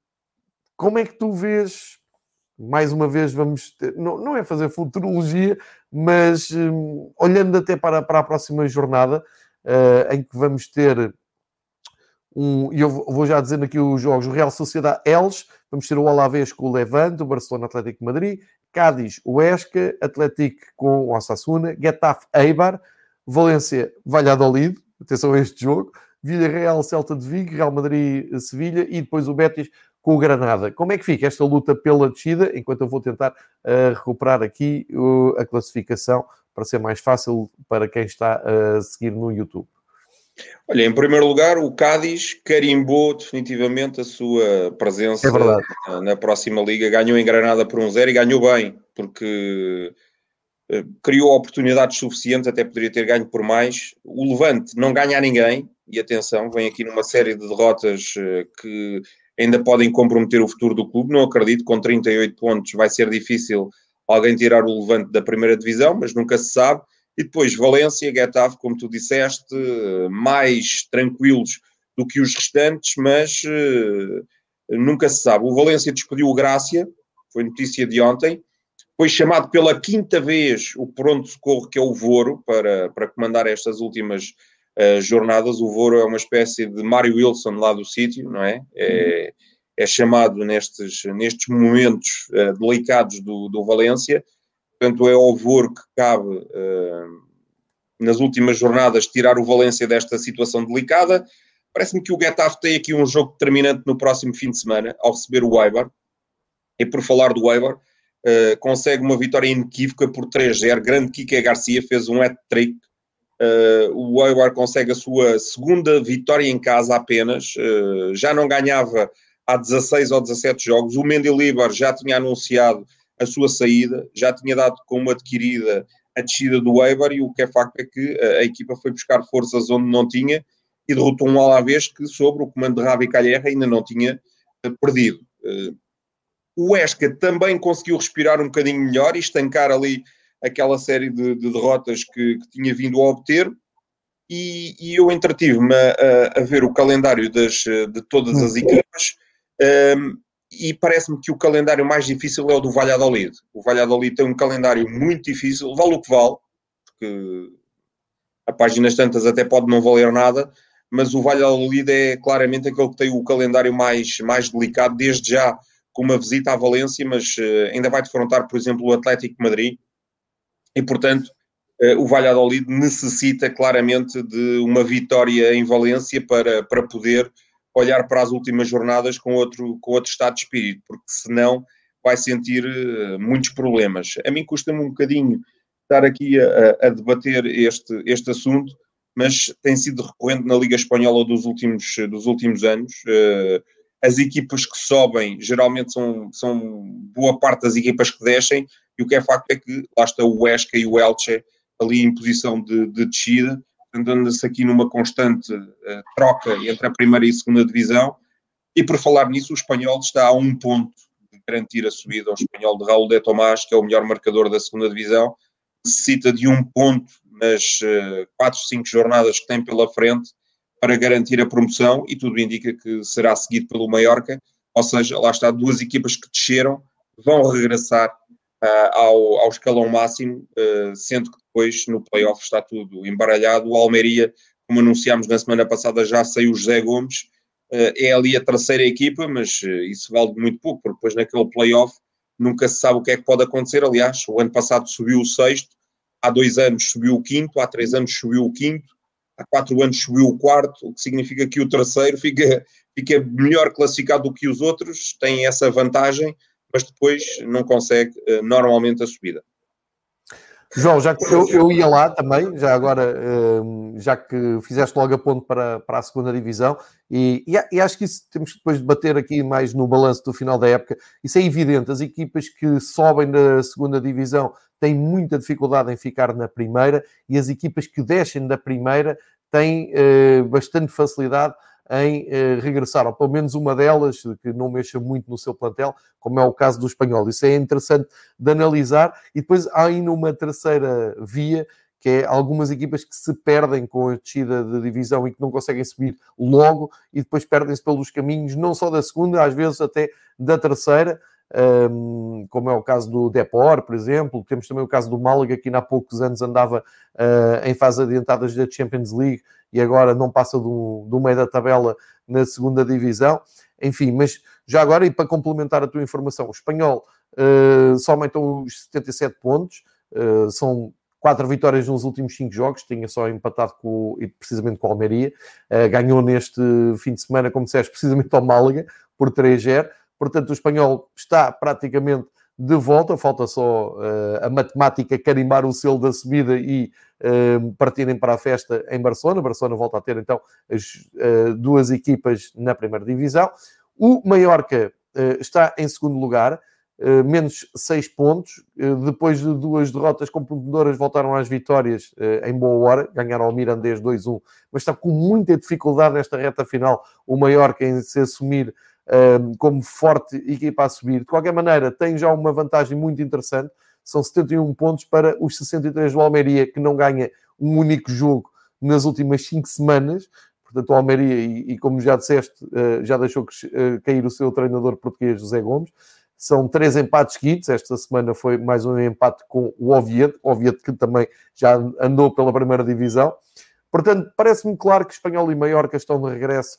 como é que tu vês mais uma vez vamos ter, não, não é fazer futurologia, mas um, olhando até para, para a próxima jornada, uh, em que vamos ter um, e eu vou já dizendo aqui os jogos, o Real Sociedade Eles, vamos ter o Alavés com o Levante, o Barcelona Atlético Madrid, Cádiz, o Esca, Atlético com o Osasuna, Getafe, Eibar, Valência, Valladolid, atenção a este jogo, Villarreal, Celta de Vigo, Real Madrid, Sevilha e depois o Betis com o Granada. Como é que fica esta luta pela descida? Enquanto eu vou tentar uh, recuperar aqui uh, a classificação para ser mais fácil para quem está a seguir no YouTube. Olha, em primeiro lugar, o Cádiz carimbou definitivamente a sua presença é na, na, próxima liga. Ganhou em Granada por um zero e ganhou bem, porque criou oportunidades suficientes, até poderia ter ganho por mais. O Levante não ganha a ninguém, e atenção, vem aqui numa série de derrotas uh, que ainda podem comprometer o futuro do clube. Não acredito, com 38 pontos vai ser difícil alguém tirar o Levante da primeira divisão, mas nunca se sabe. E depois Valência, Getafe, como tu disseste, mais tranquilos do que os restantes, mas nunca se sabe. O Valência despediu o Grácia, foi notícia de ontem, foi chamado pela quinta vez o pronto-socorro, que é o Voro, para, para comandar estas últimas uh, jornadas. O Voro é uma espécie de Mário Wilson lá do sítio, não é? É, é chamado nestes, nestes momentos uh, delicados do, do Valência Portanto, é ao Vor que cabe, uh, nas últimas jornadas, tirar o Valência desta situação delicada. Parece-me que o Getafe tem aqui um jogo determinante no próximo fim de semana, ao receber o Eibar. E por falar do Eibar, uh, consegue uma vitória inequívoca por 3-0. Grande Kike Garcia fez um hat-trick. Uh, o Eibar consegue a sua segunda vitória em casa apenas. Uh, já não ganhava há 16 ou 17 jogos. O Mendilibar já tinha anunciado a sua saída, já tinha dado como adquirida a descida do Weber e o que é facto é que a, a equipa foi buscar forças onde não tinha e derrotou um Alavés que sobre o comando de Rabi Calherra ainda não tinha perdido. Uh, o Esca também conseguiu respirar um bocadinho melhor e estancar ali aquela série de, de derrotas que, que, tinha vindo a obter e, e eu entretive-me a, a, a, ver o calendário das, de todas as hum. equipas um, e parece-me que o calendário mais difícil é o do Valladolid. O Valladolid tem um calendário muito difícil, vale o que vale, porque a páginas tantas até pode não valer nada, mas o Valladolid é claramente aquele que tem o calendário mais, mais delicado, desde já com uma visita à Valência, mas uh, ainda vai defrontar, por exemplo, o Atlético Madrid, e portanto uh, o Valladolid necessita claramente de uma vitória em Valência para, para poder olhar para as últimas jornadas com outro, com outro estado de espírito, porque senão vai sentir uh, muitos problemas. A mim custa-me um bocadinho estar aqui a, a, debater este, este assunto, mas tem sido recorrente na Liga Espanhola dos últimos, dos últimos anos. Uh, as equipas que sobem geralmente são, são boa parte das equipas que descem, e o que é facto é que lá está o Huesca e o Elche ali em posição de, de descida, andando-se aqui numa constante uh, troca entre a primeira e a segunda divisão. E por falar nisso, o espanhol está a um ponto de garantir a subida ao espanhol de Raul de Tomás, que é o melhor marcador da segunda divisão. Necessita de um ponto nas uh, quatro, cinco jornadas que tem pela frente para garantir a promoção e tudo indica que será seguido pelo Mallorca. Ou seja, lá está duas equipas que desceram, vão regressar uh, ao, ao escalão máximo, uh, sendo que depois no playoff está tudo embaralhado. O Almeria, como anunciámos na semana passada, já saiu o José Gomes, uh, é ali a terceira equipa, mas isso vale muito pouco, porque depois naquele playoff nunca se sabe o que é que pode acontecer. Aliás, o ano passado subiu o sexto, há dois anos subiu o quinto, há três anos subiu o quinto, há quatro anos subiu o quarto, o que significa que o terceiro fica, fica melhor classificado do que os outros, tem essa vantagem, mas depois não consegue uh, normalmente a subida. João, já que eu, eu ia lá também, já agora, uh, já que fizeste logo a ponto para, para a segunda divisão, e, e, acho que isso temos que depois debater aqui mais no balanço do final da época. Isso é evidente, as equipas que sobem da segunda divisão têm muita dificuldade em ficar na primeira, e as equipas que descem da primeira têm uh, bastante facilidade em eh, regressar, ou pelo menos uma delas, que não mexa muito no seu plantel, como é o caso do espanhol. Isso é interessante de analisar. E depois há ainda uma terceira via, que é algumas equipas que se perdem com a descida de divisão e que não conseguem subir logo e depois perdem-se pelos caminhos, não só da segunda, às vezes até da terceira. Como é o caso do Depor, por exemplo. Temos também o caso do Málaga, que ainda há poucos anos andava uh, em fase adiantadas da Champions League e agora não passa do, do meio da tabela na segunda divisão. Enfim, mas já agora, e para complementar a tua informação, o espanhol uh, só aumentou os 77 pontos, uh, são quatro vitórias nos últimos cinco jogos, tinha só empatado com, precisamente com o Almeria, uh, ganhou neste fim de semana, como disseste, precisamente ao Málaga, por 3-0, portanto o espanhol está praticamente de volta, falta só uh, a matemática carimbar o selo da subida e uh, partirem para a festa em Barcelona. Barcelona volta a ter então as uh, duas equipas na primeira divisão. O Mallorca está em segundo lugar, menos seis pontos. depois de duas derrotas comprometedoras, voltaram às vitórias em boa hora, ganharam ao Mirandês 2-1, mas está com muita dificuldade nesta reta final o Mallorca em se assumir como forte equipa a subir. De qualquer maneira, tem já uma vantagem muito interessante. São 71 pontos para os 63 do Almeria, que não ganha um único jogo nas últimas 5 semanas. Portanto, o Almeria, e, e como já disseste, uh, já deixou uh, cair o seu treinador português, José Gomes. São três empates seguidos. Esta semana foi mais um empate com o Oviedo. Oviedo que também já andou pela primeira divisão. Portanto, parece-me claro que Espanhol e Maiorca estão de regresso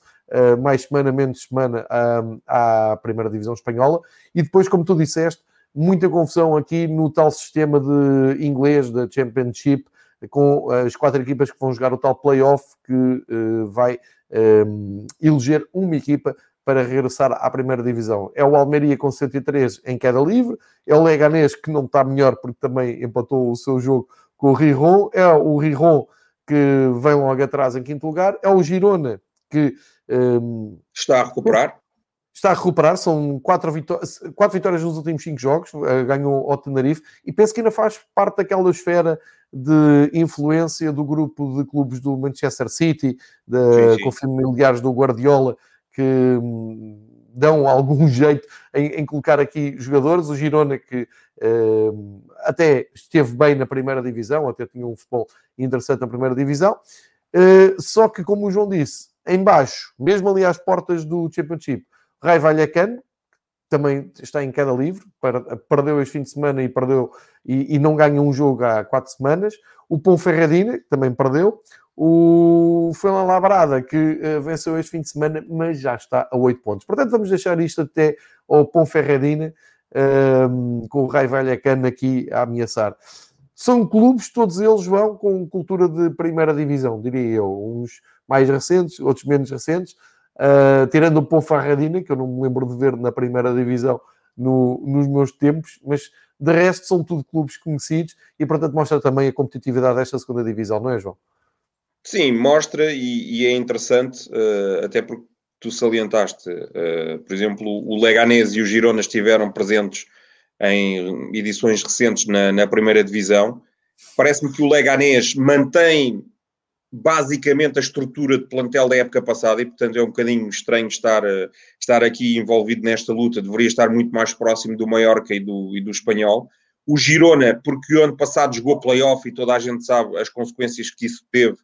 mais semana, menos semana uh, à primeira divisão espanhola. E depois, como tu disseste, muita confusão aqui no tal sistema de inglês da Championship, com as quatro equipas que vão jogar o tal playoff que uh, vai eleger uma equipa para regressar à primeira divisão. É o Almeria com 103 em queda livre, é o Leganés que não está melhor porque também empatou o seu jogo com o Riron, é o Riron que vem logo atrás em quinto lugar, é o Girona, que um, está a recuperar. Está a recuperar, são quatro, vitórias, quatro vitórias nos últimos cinco jogos, uh, ganhou ao Tenerife, e penso que ainda faz parte daquela esfera de influência do grupo de clubes do Manchester City, de, sim, sim. com familiares do Guardiola, que hum, dão algum jeito em, em, colocar aqui jogadores. O Girona, que uh, até esteve bem na primeira divisão, até tinha um futebol interessante na primeira divisão. Uh, só que, como o João disse, em baixo, mesmo ali às portas do Championship, Rai Vallecano, também está em queda livre, perdeu este fim de semana e perdeu e, e não ganha um jogo há quatro semanas. O Ponferradina, que também perdeu. O Fuenla Labrada, que uh, venceu este fim de semana, mas já está a 8 pontos. Portanto, vamos deixar isto até ao Ponferradina, uh, com o Rai Vallecano aqui a ameaçar. São clubes, todos eles vão com cultura de primeira divisão, diria eu. Uns mais recentes, outros menos recentes. Uh, tirando o Ponferradina, que eu não me lembro de ver na primeira divisão no, nos meus tempos, mas de resto são tudo clubes conhecidos e, portanto, mostra também a competitividade desta segunda divisão, não é, João? Sim, mostra e, e é interessante, uh, até porque tu salientaste, uh, por exemplo, o Leganés e o Girona estiveram presentes em edições recentes na, na primeira divisão. Parece-me que o Leganés mantém basicamente a estrutura de plantel da época passada e, portanto, é um bocadinho estranho estar, uh, estar aqui envolvido nesta luta. Deveria estar muito mais próximo do Mallorca e do, e do Espanhol. O Girona, porque o ano passado jogou playoff e toda a gente sabe as consequências que isso teve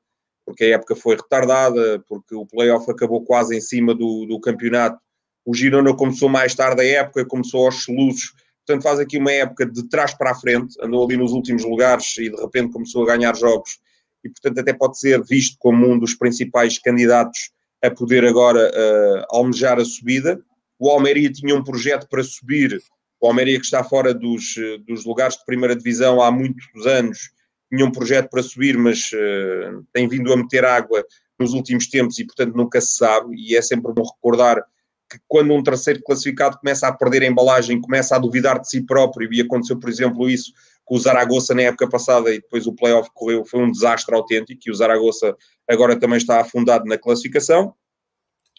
porque a época foi retardada, porque o playoff acabou quase em cima do, do campeonato. O Girona começou mais tarde a época, começou aos soluços, portanto faz aqui uma época de trás para a frente, andou ali nos últimos lugares e de repente começou a ganhar jogos e portanto até pode ser visto como um dos principais candidatos a poder agora uh, almejar a subida. O Almeria tinha um projeto para subir, o Almeria que está fora dos, eh, dos lugares de primeira divisão há muitos anos, tinha um projeto para subir, mas uh, tem vindo a meter água nos últimos tempos e, portanto, nunca se sabe. E é sempre bom recordar que quando um terceiro classificado começa a perder a embalagem, começa a duvidar de si próprio, e aconteceu, por exemplo, isso com o Zaragoza na época passada e depois o playoff correu, foi um desastre autêntico e o Zaragoza agora também está afundado na classificação.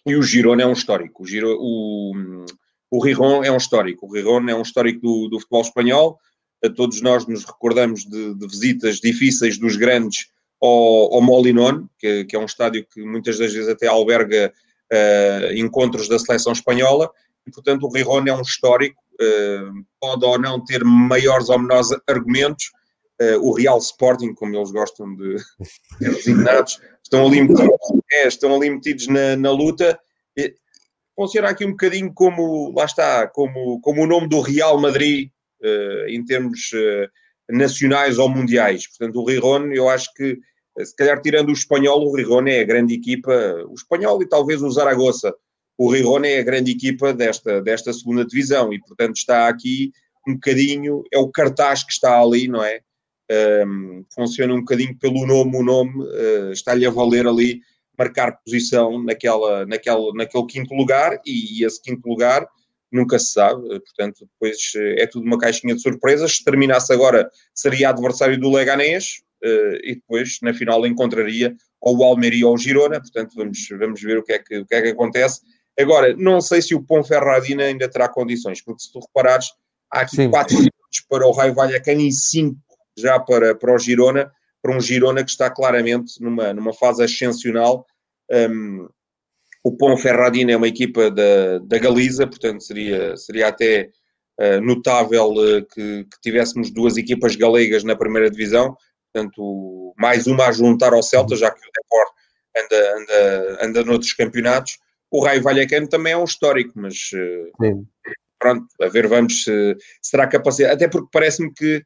E o Girona é um histórico. O, Giro, o, o Riron é um histórico. O Riron é um histórico do, do futebol espanhol todos nós nos recordamos de, de visitas difíceis dos grandes ao, ao Molinón, que, que, é um estádio que muitas das vezes até alberga uh, encontros da seleção espanhola, e portanto o Rirone é um histórico, pode ou não ter maiores ou menores argumentos, uh, o Real Sporting, como eles gostam de ser designados, estão ali metidos, é, estão ali metidos na, na luta, funciona aqui um bocadinho como, lá está, como, como o nome do Real Madrid uh, em termos uh, nacionais ou mundiais. Portanto, o Riron, eu acho que, se calhar tirando o espanhol, o Riron é a grande equipa, o espanhol e talvez o Zaragoza. O Riron é a grande equipa desta, desta segunda divisão e, portanto, está aqui um bocadinho, é o cartaz que está ali, não é? Um, funciona um bocadinho pelo nome, o nome uh, está-lhe a valer ali marcar posição naquela, naquela, naquele quinto lugar e, e esse quinto lugar nunca se sabe, portanto, depois eh, é tudo uma caixinha de surpresas. Se terminasse agora, seria adversário do Leganés uh, e depois, na final, encontraria ou o Almeria ou o Girona, portanto, vamos, vamos ver o que, é que, o que é que acontece. Agora, não sei se o Ponferradina ainda terá condições, porque se tu reparares, há aqui Sim. quatro pontos para o Raio Vallecano e cinco já para, para o Girona, para um Girona que está claramente numa, numa fase ascensional. Um, o Ponferradina é uma equipa da, da Galiza, portanto seria, seria até uh, notável uh, que, que, tivéssemos duas equipas galegas na primeira divisão, portanto mais uma a juntar ao Celta, já que o Depor anda, anda, anda noutros campeonatos. O Raio Vallecano também é um histórico, mas uh, pronto, a ver vamos se será capacidade, até porque parece-me que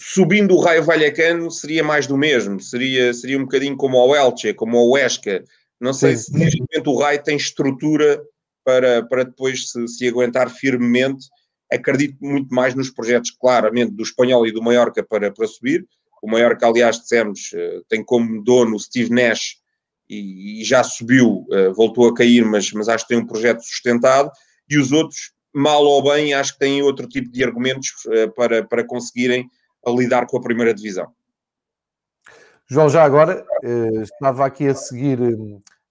subindo o Raio Vallecano seria mais do mesmo, seria, seria um bocadinho como o Elche, como o Huesca, não sei Sim. se neste momento o Rai tem estrutura para, para depois se, se, aguentar firmemente. Acredito muito mais nos projetos, claramente, do Espanhol e do Mallorca para, para subir. O Mallorca, aliás, dissemos, eh, tem como dono o Steve Nash e, e já subiu, eh, voltou a cair, mas, mas acho que tem um projeto sustentado. E os outros, mal ou bem, acho que têm outro tipo de argumentos eh, para, para conseguirem lidar com a primeira divisão. João, já agora, estava aqui a seguir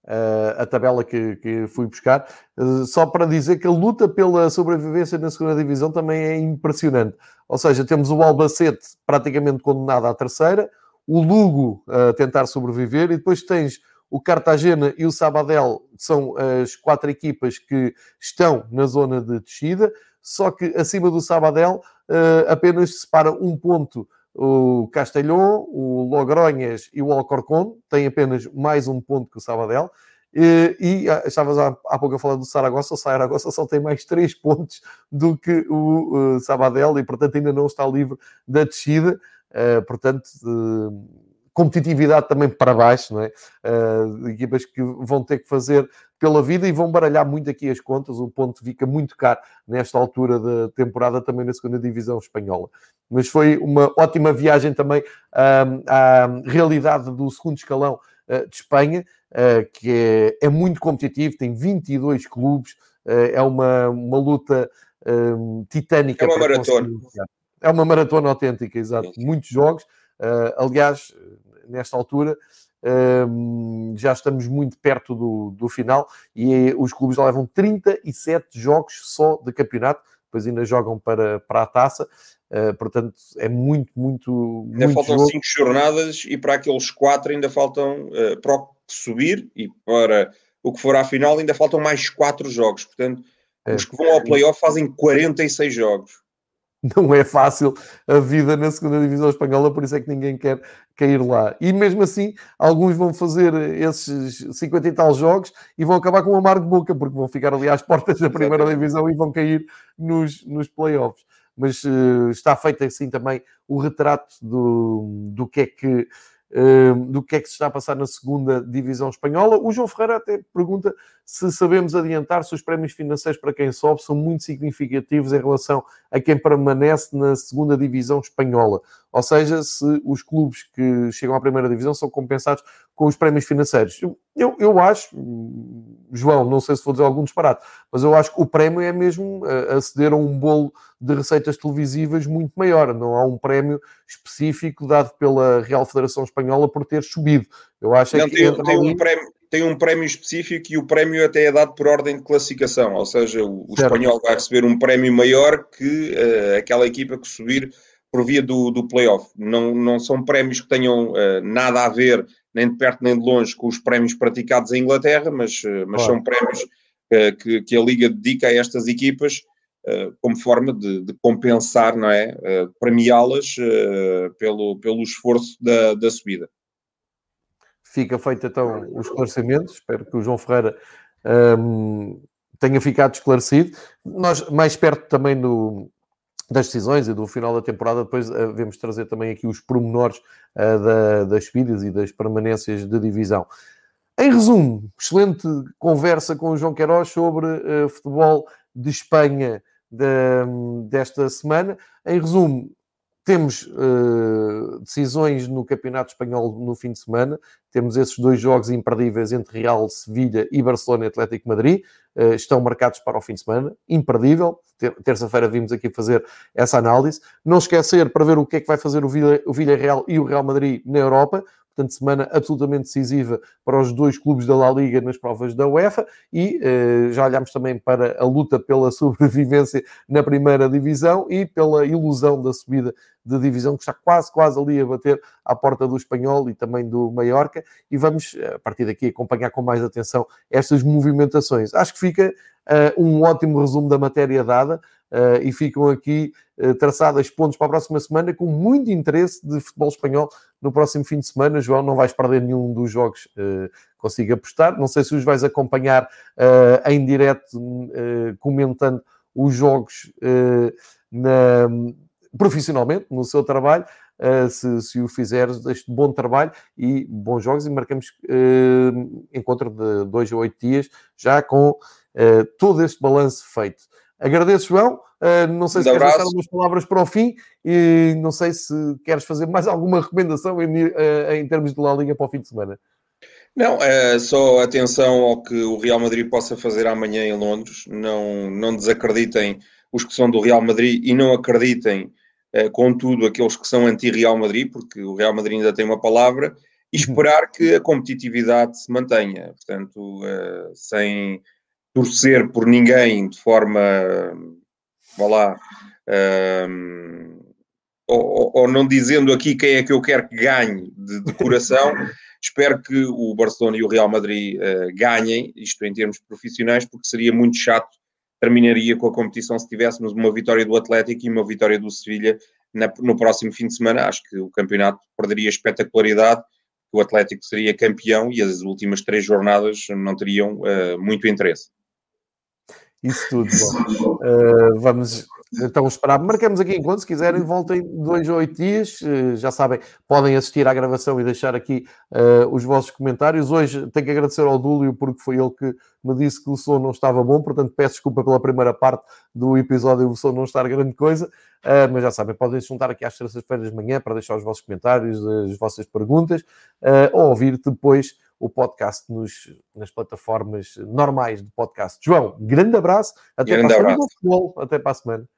Uh, a tabela que, que fui buscar, uh, só para dizer que a luta pela sobrevivência na segunda divisão também é impressionante. Ou seja, temos o Albacete praticamente condenado à terceira, o Lugo a tentar sobreviver, e depois tens o Cartagena e o Sabadell, são as quatro equipas que estão na zona de descida, só que acima do Sabadell uh, apenas separa um ponto o Castelhão, o Logronhas e o Alcorcón têm apenas mais um ponto que o Sabadell. E, e ah, estavas há, há pouco a falar do Saragossa, o Saragossa só tem mais 3 pontos do que o uh, Sabadell e, portanto, ainda não está livre da descida. Uh, portanto, uh, competitividade também para baixo, não é? Uh, equipas que vão ter que fazer pela vida e vão baralhar muito aqui as contas. O ponto fica muito caro nesta altura da temporada, também na segunda divisão espanhola. Mas foi uma ótima viagem também uh, à realidade do segundo escalão uh, de Espanha, que é, é, muito competitivo, tem 22 clubes, é uma, uma luta titânica. É uma maratona. É uma maratona autêntica, exato. Muitos jogos. Uh, aliás, nesta altura, uh, já estamos muito perto do, do final e os clubes já levam 37 jogos só de campeonato, depois ainda jogam para, para a taça. Uh, portanto, é muito, muito. Ainda muito faltam 5 jornadas e para aqueles 4 ainda faltam para o subir e para o que for à final ainda faltam mais 4 jogos. Portanto, é. os que vão ao playoff fazem 46 jogos. não é fácil a vida na segunda divisão espanhola, por isso é que ninguém quer cair lá. E mesmo assim, alguns vão fazer esses 50 e tal jogos e vão acabar com um amargo boca, porque vão ficar ali às portas da primeira divisão e vão cair nos, nos playoffs. Mas uh, está feito assim também o retrato do, do que é que do que é que se está a passar na segunda divisão espanhola. O João Ferreira até pergunta se sabemos adiantar se os prémios financeiros para quem sobe são muito significativos em relação a quem permanece na segunda divisão espanhola. Ou seja, se os clubes que chegam à primeira divisão são compensados com os prémios financeiros. Eu, eu acho, João, não sei se vou dizer algum disparate, mas eu acho que o prémio é mesmo eh, aceder a um bolo de receitas televisivas muito maior. Não há um prémio específico dado pela Real Federação Espanhola por ter subido. Eu acho não, que tem, tem um prémio, tem um prémio específico e o prémio até é dado por ordem de classificação, ou seja, o, o espanhol vai receber um prémio maior que uh, aquela equipa que subir por via do, do playoff. Não, não são prémios que tenham uh, nada a ver, nem de perto nem de longe, com os prémios praticados em Inglaterra, mas, uh, mas são prémios que, que a Liga dedica a estas equipas como forma de, de, compensar, não é? Premiá-las pelo, pelo esforço da, da subida. Fica feito então o esclarecimento. Espero que o João Ferreira um, tenha ficado esclarecido. Nós, mais perto também do, das decisões e do final da temporada, depois uh, devemos trazer também aqui os pormenores uh, da, das subidas e das permanências de divisão. Em resumo, excelente conversa com o João Queiroz sobre uh, futebol de Espanha de, desta semana. Em resumo, temos uh, decisões no Campeonato Espanhol no fim de semana. Temos esses dois jogos imperdíveis entre Real Sevilha e Barcelona e Atlético Madrid. Uh, estão marcados para o fim de semana. Imperdível. Terça-feira vimos aqui fazer essa análise. Não esquecer para ver o que é que vai fazer o, Villa, o Villarreal e o Real Madrid na Europa portanto, semana absolutamente decisiva para os dois clubes da La Liga nas provas da UEFA e eh, já olhamos também para a luta pela sobrevivência na primeira divisão e pela ilusão da subida de divisão que está quase, quase ali a bater à porta do Espanhol e também do Mallorca e vamos, a partir daqui, acompanhar com mais atenção estas movimentações. Acho que fica uh, um ótimo resumo da matéria dada uh, e ficam aqui uh, traçadas pontos para a próxima semana com muito interesse de futebol espanhol no próximo fim de semana. João, não vais perder nenhum dos jogos uh, consigo apostar. Não sei se os vais acompanhar em direto, comentando os jogos na, profissionalmente, no seu trabalho. Uh, se, se, o fizeres, este bom trabalho e bons jogos. E marcamos uh, encontro de dois a oito dias, já com uh, todo este balanço feito. Agradeço, João. Uh, não sei se queres deixar algumas palavras para o fim e não sei se queres fazer mais alguma recomendação em, uh, em termos de La Liga para o fim de semana. Não, é só atenção ao que o Real Madrid possa fazer amanhã em Londres. Não, não desacreditem os que são do Real Madrid e não acreditem, uh, contudo, aqueles que são anti-Real Madrid, porque o Real Madrid ainda tem uma palavra, e esperar que a competitividade se mantenha. Portanto, uh, sem torcer por ninguém de forma, vá lá, um, ou, ou, não dizendo aqui quem é que eu quero que ganhe de, de coração, espero que o Barcelona e o Real Madrid uh, ganhem, isto em termos profissionais, porque seria muito chato, terminaria com a competição se tivéssemos uma vitória do Atlético e uma vitória do Sevilha na, no próximo fim de semana. Acho que o campeonato perderia espetacularidade, o Atlético seria campeão e as últimas três jornadas não teriam uh, muito interesse. Isso tudo. Bom, uh, vamos então esperar. Marcamos aqui enquanto, se quiserem, voltem dois ou oito dias. Uh, já sabem, podem assistir à gravação e deixar aqui uh, os vossos comentários. Hoje tenho que agradecer ao Dúlio, porque foi ele que me disse que o som não estava bom, portanto peço desculpa pela primeira parte do episódio o som não estar grande coisa, mas já sabem, podem se juntar aqui às terças-feiras de manhã para deixar os vossos comentários, as vossas perguntas, ou ouvir depois o podcast nos, nas plataformas normais de podcast. João, grande abraço. Até grande para a semana. Até para a semana.